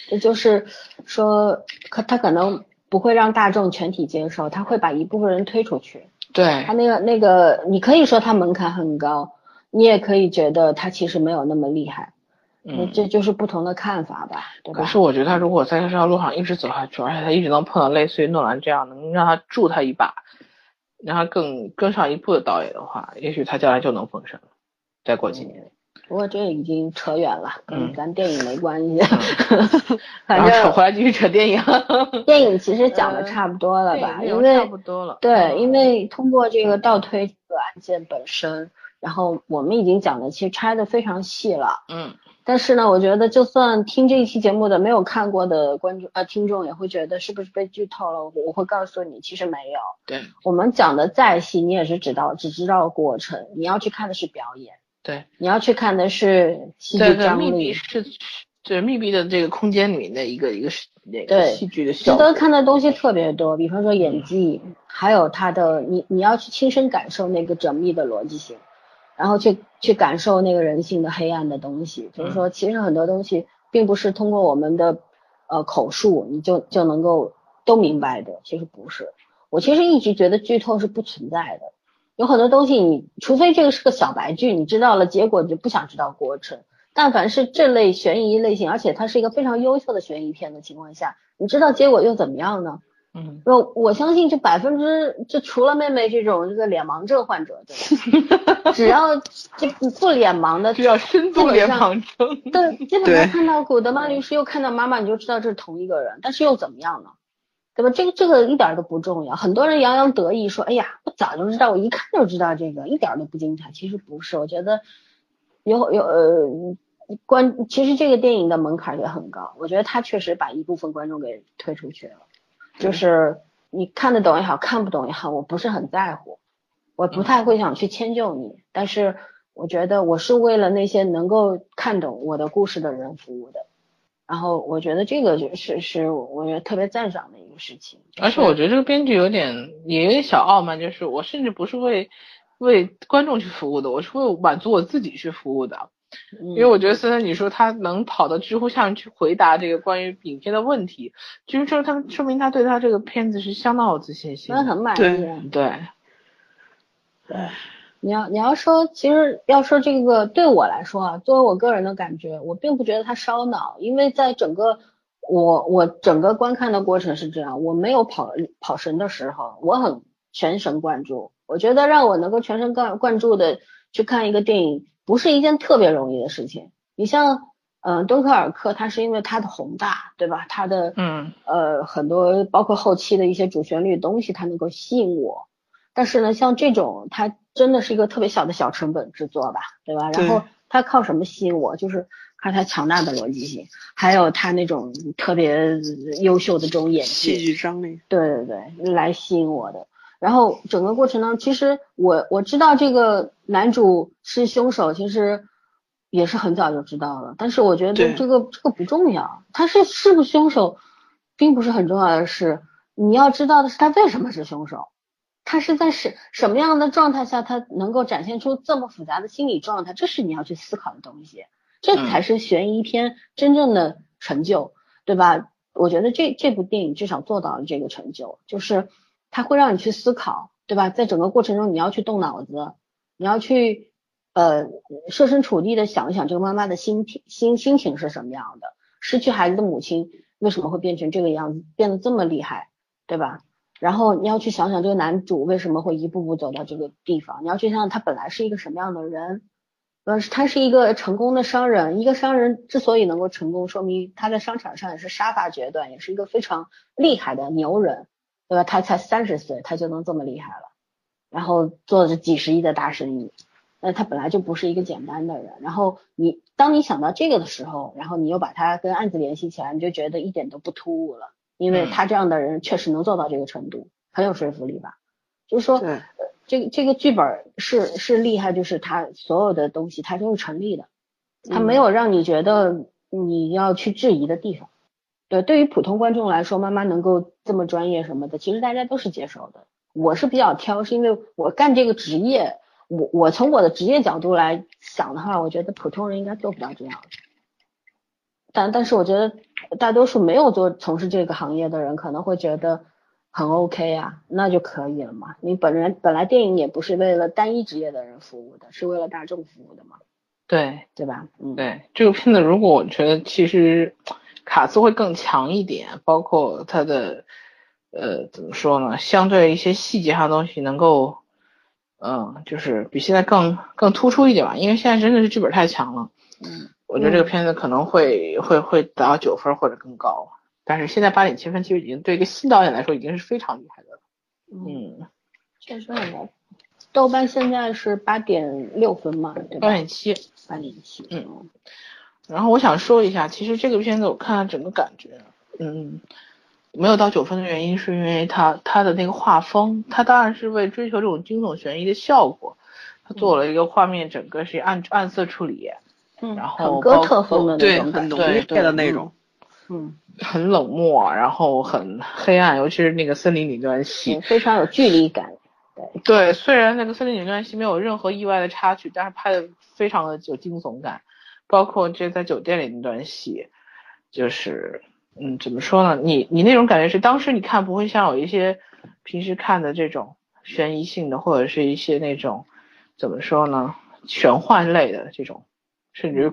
这就是说，可他可能不会让大众全体接受，他会把一部分人推出去。对他那个那个，你可以说他门槛很高，你也可以觉得他其实没有那么厉害。嗯，这就是不同的看法吧，对吧？可是我觉得他如果在这条路上一直走下去，而且他一直能碰到类似于诺兰这样能让他助他一把，让他更更上一步的导演的话，也许他将来就能封神了。再过几年。不过这已经扯远了，跟咱电影没关系。(laughs) 反正扯回来继续扯电影。(laughs) 电影其实讲的差不多了吧？因为差不多了。对，因为通过这个倒推这个案件本身，然后我们已经讲的其实拆的非常细了。嗯。但是呢，我觉得就算听这一期节目的没有看过的观众呃听众也会觉得是不是被剧透了？我会告诉你，其实没有。对。我们讲的再细，你也是知道只知道过程，你要去看的是表演。对，你要去看的是戏剧张力，是是密闭的这个空间里面的一个一个那个戏剧的值得看的东西特别多，比方说演技，还有他的你你要去亲身感受那个缜密的逻辑性，然后去去感受那个人性的黑暗的东西。就是说，其实很多东西并不是通过我们的呃口述你就就能够都明白的，其实不是。我其实一直觉得剧透是不存在的。有很多东西，你除非这个是个小白剧，你知道了结果你就不想知道过程。但凡是这类悬疑类型，而且它是一个非常优秀的悬疑片的情况下，你知道结果又怎么样呢？嗯，我我相信这百分之就除了妹妹这种这个脸盲症患者，对吧只要这不脸盲的，(laughs) 只要深度脸盲症，对，(laughs) 基本上看到古德曼律师又看到妈妈，你就知道这是同一个人。但是又怎么样呢？对吧？这个这个一点都不重要。很多人洋洋得意说：“哎呀，我早就知道，我一看就知道这个，一点都不精彩。”其实不是，我觉得有有呃观，其实这个电影的门槛也很高。我觉得他确实把一部分观众给推出去了。就是你看得懂也好看不懂也好，我不是很在乎，我不太会想去迁就你。但是我觉得我是为了那些能够看懂我的故事的人服务的。然后我觉得这个就是是我觉得特别赞赏的一个事情，而且我觉得这个编剧有点也有点小傲慢，就是我甚至不是为为观众去服务的，我是为满足我自己去服务的，因为我觉得森森你说他能跑到知乎下面去回答这个关于影片的问题，就是说他说明他对他这个片子是相当有自信心，他很满意，对对。你要你要说，其实要说这个对我来说啊，作为我个人的感觉，我并不觉得它烧脑，因为在整个我我整个观看的过程是这样，我没有跑跑神的时候，我很全神贯注。我觉得让我能够全神贯贯注的去看一个电影，不是一件特别容易的事情。你像嗯敦刻尔克，它是因为它的宏大，对吧？它的嗯呃很多包括后期的一些主旋律东西，它能够吸引我。但是呢，像这种它真的是一个特别小的小成本制作吧，对吧？然后它靠什么吸引我？就是靠它强大的逻辑性，还有它那种特别优秀的这种演技、戏剧张力。对对对，来吸引我的。然后整个过程呢，其实我我知道这个男主是凶手，其实也是很早就知道了。但是我觉得这个这个不重要，他是是不是凶手，并不是很重要的是，你要知道的是他为什么是凶手。他是在什什么样的状态下，他能够展现出这么复杂的心理状态？这是你要去思考的东西，这才是悬疑片真正的成就，对吧？我觉得这这部电影至少做到了这个成就，就是它会让你去思考，对吧？在整个过程中，你要去动脑子，你要去呃设身处地的想一想这个妈妈的心情心心情是什么样的，失去孩子的母亲为什么会变成这个样子，变得这么厉害，对吧？然后你要去想想这个男主为什么会一步步走到这个地方，你要去想想他本来是一个什么样的人，呃，他是一个成功的商人，一个商人之所以能够成功，说明他在商场上也是杀伐决断，也是一个非常厉害的牛人，对吧？他才三十岁，他就能这么厉害了，然后做着几十亿的大生意，那他本来就不是一个简单的人。然后你当你想到这个的时候，然后你又把他跟案子联系起来，你就觉得一点都不突兀了，因为他这样的人确实能做到这个程度，很有说服力吧？就是说，呃，这个这个剧本是是厉害，就是他所有的东西他都是成立的，他没有让你觉得你要去质疑的地方。对，对于普通观众来说，妈妈能够这么专业什么的，其实大家都是接受的。我是比较挑，是因为我干这个职业，我我从我的职业角度来想的话，我觉得普通人应该做不到这样。但但是我觉得大多数没有做从事这个行业的人，可能会觉得很 OK 啊，那就可以了嘛。你本人本来电影也不是为了单一职业的人服务的，是为了大众服务的嘛。对，对吧？嗯，对，这个片子如果我觉得其实。卡斯会更强一点，包括它的，呃，怎么说呢？相对一些细节上的东西能够，嗯，就是比现在更更突出一点吧。因为现在真的是剧本太强了。嗯，我觉得这个片子可能会会会达到九分或者更高，但是现在八点七分其实已经对一个新导演来说已经是非常厉害的了。嗯，确实很高。豆瓣现在是八点六分嘛？八点七，八点七。嗯。然后我想说一下，其实这个片子我看了整个感觉，嗯，没有到九分的原因是因为它它的那个画风，它当然是为追求这种惊悚悬疑的效果，它做了一个画面整个是暗暗色处理，嗯，然后哥特风的对很浓烈的那种，嗯，很冷漠，然后很黑暗，尤其是那个森林里那段戏，非常有距离感，对对，虽然那个森林里那段戏没有任何意外的插曲，但是拍的非常的有惊悚感。包括这在酒店里那段戏，就是，嗯，怎么说呢？你你那种感觉是当时你看不会像有一些平时看的这种悬疑性的，或者是一些那种怎么说呢？玄幻类的这种，甚至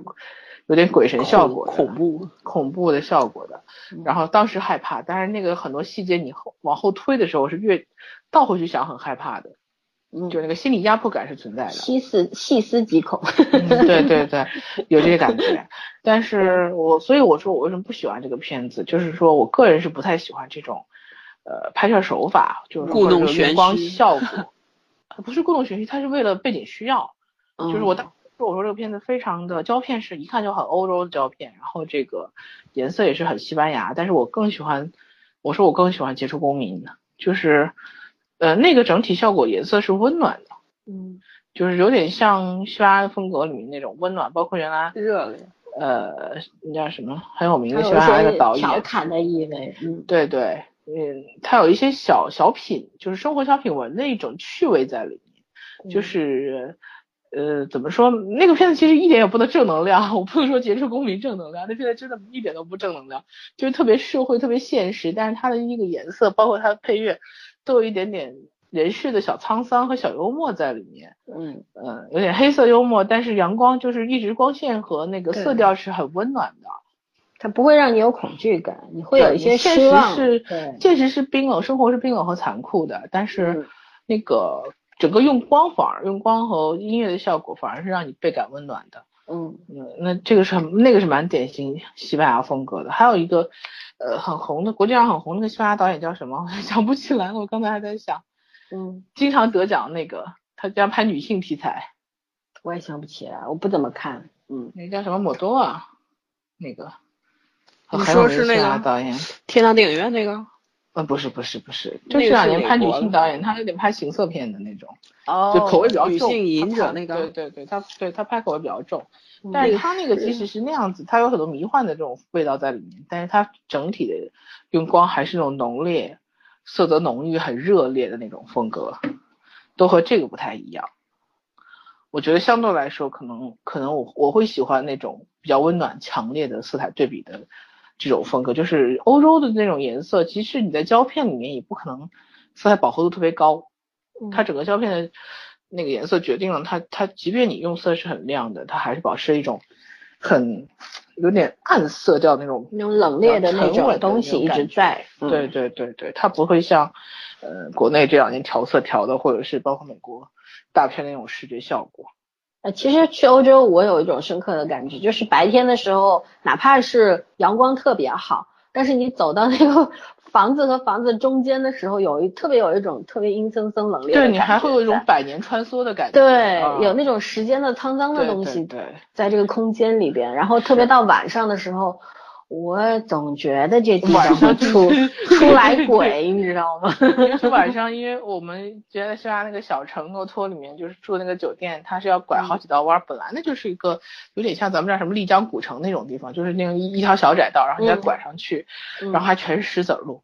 有点鬼神效果、恐怖恐怖的效果的。然后当时害怕，但是那个很多细节你后往后推的时候是越倒回去想很害怕的。嗯，就那个心理压迫感是存在的，细思细思极恐，对对对，有这个感觉。(laughs) 但是我所以我说我为什么不喜欢这个片子，就是说我个人是不太喜欢这种，呃，拍摄手法，就是故弄玄光效果，(laughs) 不是故弄玄虚，它是为了背景需要。就是我当说我说这个片子非常的胶片是一看就很欧洲的胶片，然后这个颜色也是很西班牙，但是我更喜欢，我说我更喜欢杰出公民的，就是。呃，那个整体效果颜色是温暖的，嗯，就是有点像西班牙风格里面那种温暖，包括原来热烈，呃，那叫什么很有名的西班牙的导演，调侃的意味，嗯，对对，嗯，他有一些小小品，就是生活小品文的一种趣味在里面，就是呃，怎么说，那个片子其实一点也不能正能量，(laughs) 我不能说杰出公民正能量，那片子真的一点都不正能量，就是特别社会，特别现实，但是它的那个颜色，包括它的配乐。都有一点点人世的小沧桑和小幽默在里面，嗯嗯，有点黑色幽默，但是阳光就是一直光线和那个色调是很温暖的，它不会让你有恐惧感，你会有一些失望。现实是，现实是冰冷，生活是冰冷和残酷的，但是那个整个用光反而用光和音乐的效果反而是让你倍感温暖的。嗯嗯，那这个是很那个是蛮典型西班牙风格的，还有一个呃很红的国际上很红那个西班牙导演叫什么？(laughs) 想不起来了，我刚才还在想，嗯，经常得奖那个，他居然拍女性题材，我也想不起来，我不怎么看，嗯，那叫什么莫多啊？那个，你说是那个导演，天堂电影院那个？呃，不是不是不是，就这两年拍女性导演，他有点拍情色片的那种，哦，就口味比较重。女性隐者那个，对对对，他对他拍口味比较重，但是他那个即使是那样子，他有很多迷幻的这种味道在里面，但是他整体的用光还是那种浓烈、色泽浓郁、很热烈的那种风格，都和这个不太一样。我觉得相对来说，可能可能我我会喜欢那种比较温暖、强烈的色彩对比的。这种风格就是欧洲的那种颜色，其实你在胶片里面也不可能色彩饱和度特别高，它整个胶片的那个颜色决定了它它即便你用色是很亮的，它还是保持一种很有点暗色调那种那种冷冽的那种东西一直在。对对对对，它不会像呃国内这两年调色调的，或者是包括美国大片那种视觉效果。呃，其实去欧洲，我有一种深刻的感觉，就是白天的时候，哪怕是阳光特别好，但是你走到那个 (laughs) 房子和房子中间的时候，有一特别有一种特别阴森森冷冽的对感觉你还会有一种百年穿梭的感觉。对，啊有那种时间的沧桑的东西在这个空间里边，然后特别到晚上的时候，我总觉得这地方晚上会出 (laughs) 出来鬼，你知道吗？晚上，因为我们觉得是啊，那个小城诺托里面就是住那个酒店，它是要拐好几道弯儿，本来那就是一个有点像咱们这儿什么丽江古城那种地方，就是那种一一条小窄道，然后你再嗯拐上去，嗯然后还全是石子儿路。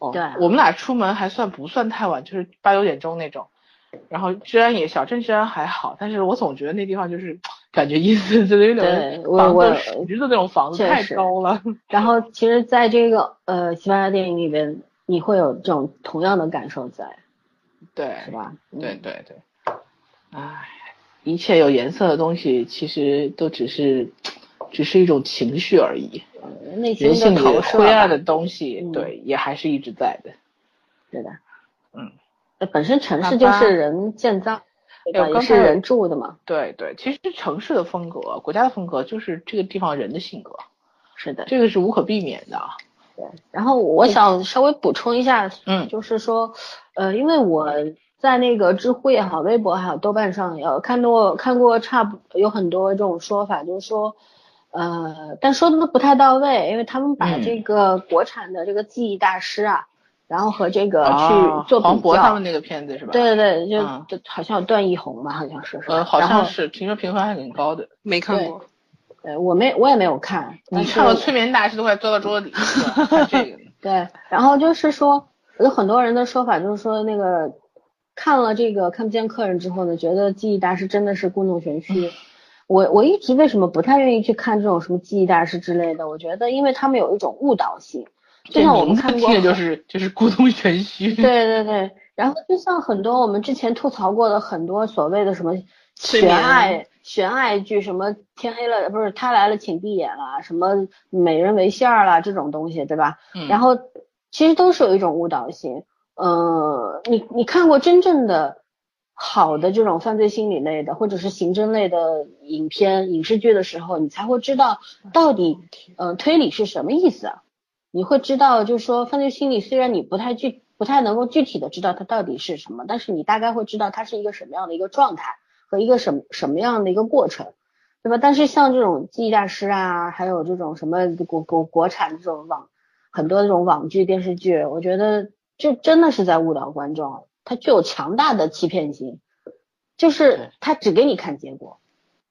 哦，对我们俩出门还算不算太晚，就是八九点钟那种。然后治安也小镇治安还好，但是我总觉得那地方就是感觉阴森森的，有对点我我房子实的那种房子太高了。然后其实在这个呃西班牙电影里边，你会有这种同样的感受在，对，是吧？嗯对对对，唉，一切有颜色的东西其实都只是，只是一种情绪而已。嗯内心人性里灰暗的东西，嗯对，也还是一直在的。对的，嗯呃，本身城市就是人建造，对吧？哎我刚才也是人住的嘛，对对，其实城市的风格、国家的风格，就是这个地方人的性格，是的。这个是无可避免的啊。对，然后我想稍微补充一下，嗯就是说，呃，因为我在那个知乎也好，微博还有豆瓣上也有看过看过差不有很多这种说法，就是说，呃，但说的都不太到位，因为他们把嗯这个国产的这个记忆大师啊，然后和这个啊去做比黄渤较，他们那个片子是吧？对对对，就、嗯就好像有段奕宏吧，好像是是吧？呃，好像是，听说评分还挺高的。没看过。对，我没我也没有看，你看了《催眠大师》都快钻到桌子里去了，这个。(laughs) 对，然后就是说，有很多人的说法就是说，那个看了这个看不见客人之后呢，觉得记忆大师真的是故弄玄虚。我我一直为什么不太愿意去看这种什么记忆大师之类的？我觉得因为他们有一种误导性，就像我们看过就是就是故弄玄虚。(laughs) 对对对，然后就像很多我们之前吐槽过的很多所谓的什么悬爱悬爱剧，什么天黑了不是他来了请闭眼啦，什么美人为馅儿啦这种东西，对吧？嗯然后其实都是有一种误导性。呃，你你看过真正的好的这种犯罪心理类的，或者是刑侦类的影片、影视剧的时候，你才会知道到底呃推理是什么意思啊？你会知道，就是说犯罪心理虽然你不太具不太能够具体的知道它到底是什么，但是你大概会知道它是一个什么样的一个状态和一个什么什么样的一个过程，对吧？但是像这种记忆大师啊，还有这种什么国国国产这种网很多这种网剧电视剧，我觉得这真的是在误导观众，它具有强大的欺骗性，就是它只给你看结果，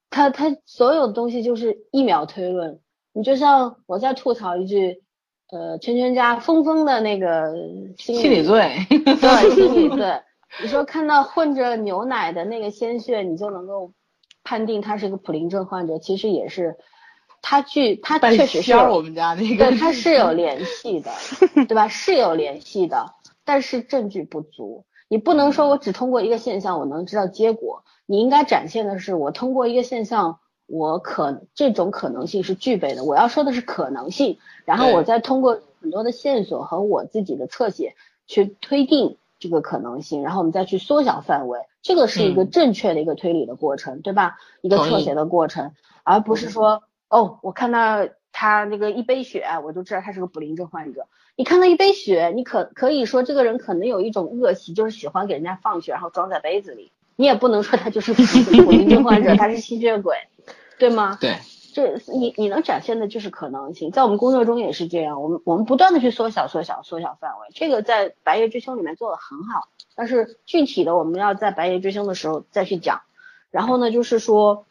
它它所有东西就是一秒推论。你就像我再吐槽一句，呃，圈圈家峰峰的那个心理罪。对，心理 (laughs) 罪。你说看到混着牛奶的那个鲜血，你就能够判定他是个普林症患者，其实也是他具他确实是我们家那个。对，他是有联系的，对吧？是有联系的，但是证据不足。你不能说我只通过一个现象我能知道结果，你应该展现的是我通过一个现象，我可这种可能性是具备的。我要说的是可能性，然后我再通过很多的线索和我自己的侧写去推定这个可能性，然后我们再去缩小范围，这个是一个嗯正确的一个推理的过程，对吧？一个侧写的过程，而不是说哦，我看到他那个一杯血，我就知道他是个不灵症患者。你看到一杯血，你可可以说这个人可能有一种恶习，就是喜欢给人家放血，然后装在杯子里。你也不能说他就是普林症患者，(laughs) 他是吸血鬼，对吗？对，这你你能展现的就是可能性，在我们工作中也是这样，我们我们不断的去缩小、缩小、缩小范围，这个在《白夜追凶》里面做的很好，但是具体的我们要在《白夜追凶》的时候再去讲。然后呢，就是说，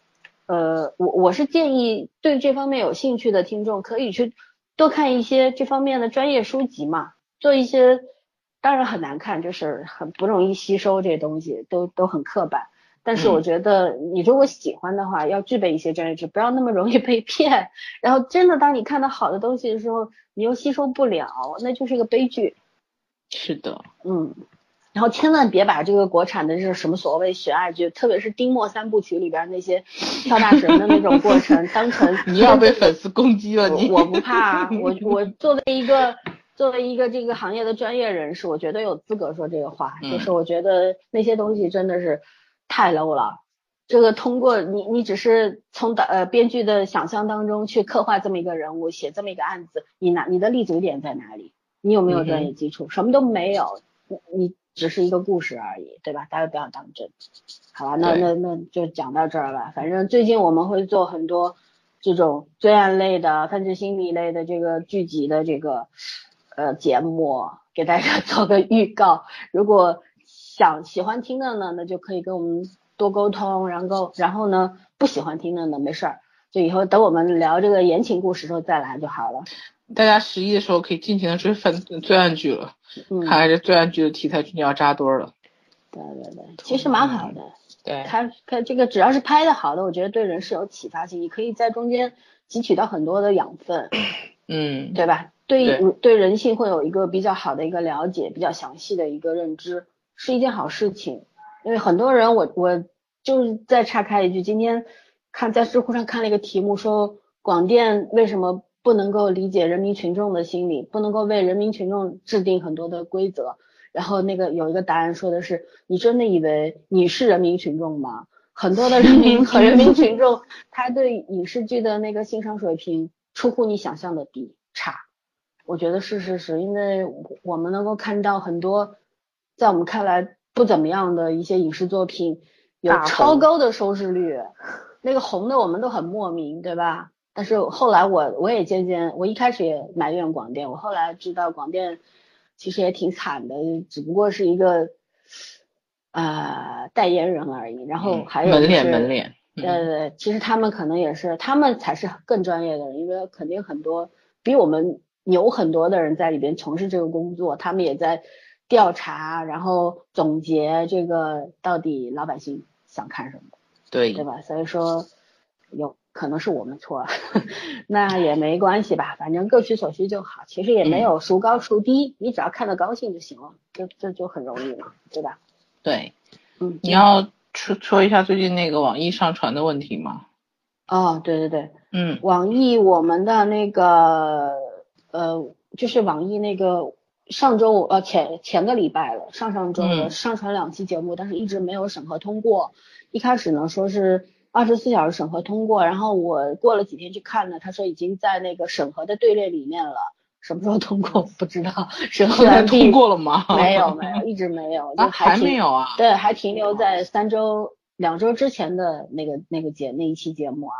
呃，我我是建议对这方面有兴趣的听众可以去多看一些这方面的专业书籍嘛，做一些，当然很难看，就是很不容易吸收这些东西，都都很刻板。但是我嗯觉得你如果喜欢的话，要具备一些专业知识，不要那么容易被骗。然后真的当你看到好的东西的时候，你又吸收不了，那就是一个悲剧。是的，嗯，然后千万别把这个国产的这种什么所谓悬爱剧，特别是丁墨三部曲里边那些跳大神的那种过程，(laughs) 当成你要被粉丝攻击了，你我我不怕啊，我我作为一个作为一个这个行业的专业人士，我觉得有资格说这个话，嗯就是我觉得那些东西真的是太 low 了。这个通过你你只是从导呃编剧的想象当中去刻画这么一个人物，写这么一个案子，你哪你的立足点在哪里？你有没有专业基础？什么都没有，你你只是一个故事而已，对吧？大家不要当真。好吧，那那那就讲到这儿吧。反正最近我们会做很多这种罪案类的、犯罪心理类的这个剧集的这个呃节目，给大家 (laughs) 做个预告。如果想喜欢听的呢，那就可以跟我们多沟通。然后然后呢，不喜欢听的呢，没事儿，就以后等我们聊这个言情故事时候再来就好了。大家十一的时候可以尽情的追犯罪案剧了，看来这罪案剧的题材真的要扎堆了。对对对，其实蛮好的。对，看看这个，只要是拍的好的，我觉得对人是有启发性，你可以在中间汲取到很多的养分，嗯，对吧？对对人性会有一个比较好的一个了解，比较详细的一个认知，是一件好事情。因为很多人，我我就是再岔开一句，今天看在知乎上看了一个题目，说广电为什么不能够理解人民群众的心理，不能够为人民群众制定很多的规则。然后那个有一个答案说的是，你真的以为你是人民群众吗？很多的人民 (laughs) 和人民群众，他对影视剧的那个欣赏水平出乎你想象的低差。我觉得是是是，因为我们能够看到很多在我们看来不怎么样的一些影视作品，有超高的收视率，(laughs) 那个红的我们都很莫名，对吧？但是后来我我也渐渐，我一开始也埋怨广电，我后来知道广电。其实也挺惨的，只不过是一个呃代言人而已。然后还有门脸门脸，对对对，其实他们可能也是，他们才是更专业的人，因为肯定很多比我们牛很多的人在里边从事这个工作，他们也在调查，然后总结这个到底老百姓想看什么，对对吧？所以说有。可能是我们错，(laughs) 那也没关系吧，反正各取所需就好。其实也没有孰高孰低，你只要看得高兴就行了，这这就很容易嘛，对吧？对，嗯，你要说说一下最近那个网易上传的问题吗？哦，对对对，嗯，网易我们的那个呃，就是网易那个上周呃前前个礼拜了，上上周上传两期节目，但是一直没有审核通过。一开始呢说是。二十四小时审核通过，然后我过了几天去看呢，他说已经在那个审核的队列里面了，什么时候通过 (laughs) 不知道。审核通过了吗？没有没有，一直没有，就还没有啊。对，还停留在三周、两周之前的那个那个节那一期节目啊。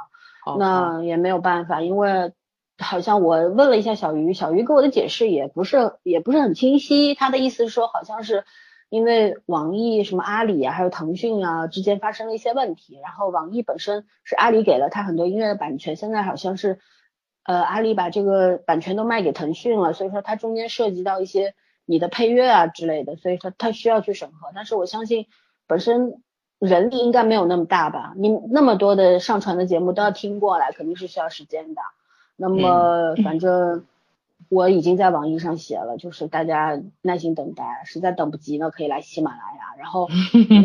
那也没有办法，因为好像我问了一下小鱼，小鱼给我的解释也不是也不是很清晰，他的意思是说好像是。因为网易、什么阿里啊，还有腾讯啊之间发生了一些问题，然后网易本身是阿里给了他很多音乐的版权，现在好像是呃阿里把这个版权都卖给腾讯了，所以说它中间涉及到一些你的配乐啊之类的，所以说它需要去审核。但是我相信本身人力应该没有那么大吧，你那么多的上传的节目都要听过来，肯定是需要时间的。那么反正。我已经在网易上写了，就是大家耐心等待，实在等不及呢，可以来喜马拉雅，然后，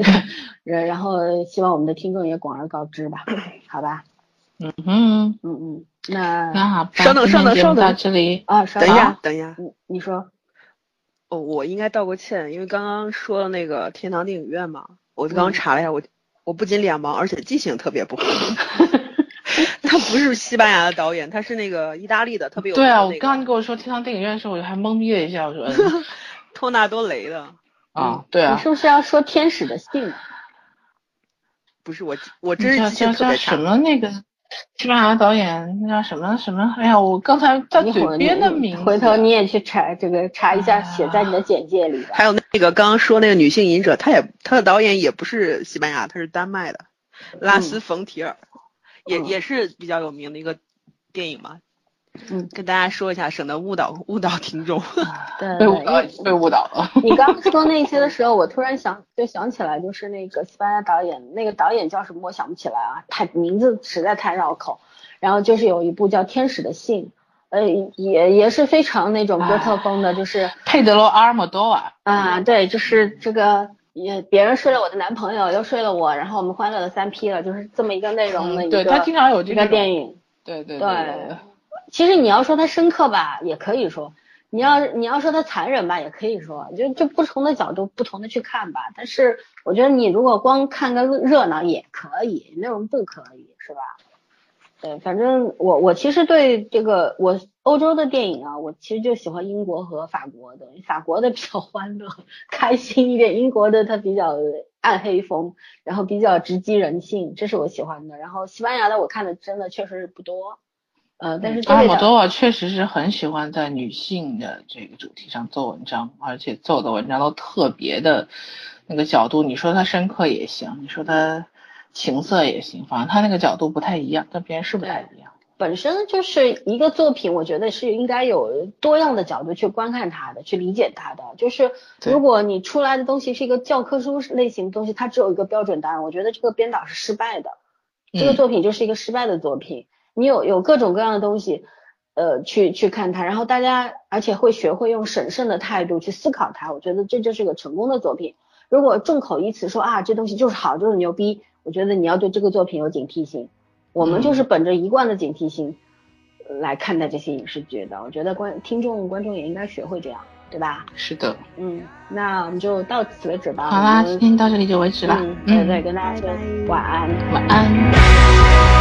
(laughs) 然后希望我们的听众也广而告之吧，好吧？嗯嗯，嗯嗯，那那好，稍等稍等稍等，这里啊，等一下等一下，你你说，哦，我应该道个歉，因为刚刚说了那个天堂电影院嘛，我刚刚查了一下，我我不仅脸盲，而且记性特别不好。(laughs) 他不是西班牙的导演，他是那个意大利的，特别有对啊，我刚刚你跟我说天堂电影院的时候，我就还懵逼了一下，我说 (laughs) 托纳多雷的啊，对啊，你是不是要说天使的信？不是我，我真是记性特别差。什么那个西班牙导演那叫什么什么？哎呀，我刚才在嘴边的名字，回头你也去查这个查一下，写在你的简介里。还有那个刚刚说那个女性隐者，她也她的导演也不是西班牙，她是丹麦的拉斯冯提尔。也也是比较有名的一个电影嘛，嗯，跟大家说一下，省得误导误导听众。(laughs) 对，被误导被误导了。你刚说那些的时候，我突然想就想起来，就是那个西班牙导演，那个导演叫什么我想不起来啊，太名字实在太绕口。然后就是有一部叫《天使的信》，呃，也也是非常那种哥特风的，就是佩德罗阿尔莫多瓦啊，对，就是这个。也别人睡了我的男朋友，又睡了我，然后我们欢乐的三 P 了，就是这么一个内容的一个。对他经常有这个电影。对对对。其实你要说它深刻吧，也可以说；你要你要说它残忍吧，也可以说。就就不同的角度，不同的去看吧。但是我觉得你如果光看个热闹也可以，没有什么不可以，是吧？对，反正我我其实对这个我欧洲的电影啊，我其实就喜欢英国和法国的，法国的比较欢乐开心一点，英国的它比较暗黑风，然后比较直击人性，这是我喜欢的。然后西班牙的我看的真的确实是不多，呃，但是阿莫多瓦确实是很喜欢在女性的这个主题上做文章，而且做的文章都特别的那个角度，你说它深刻也行，你说他。情色也行，反正他那个角度不太一样，跟别人是不太一样。本身就是一个作品，我觉得是应该有多样的角度去观看它的，去理解它的。就是如果你出来的东西是一个教科书类型的东西，它只有一个标准答案，我觉得这个编导是失败的。这个作品就是一个失败的作品。你有有各种各样的东西，呃，去去看它，然后大家而且会学会用审慎的态度去思考它，我觉得这就是个成功的作品。如果众口一词说啊，这东西就是好，就是牛逼。我觉得你要对这个作品有警惕性，我们就是本着一贯的警惕性来看待这些影视剧的。我觉得观听众观众也应该学会这样，对吧？是的，嗯，那我们就到此为止吧。好啦，今天到这里就为止了。嗯，对对，跟大家说晚安，晚安。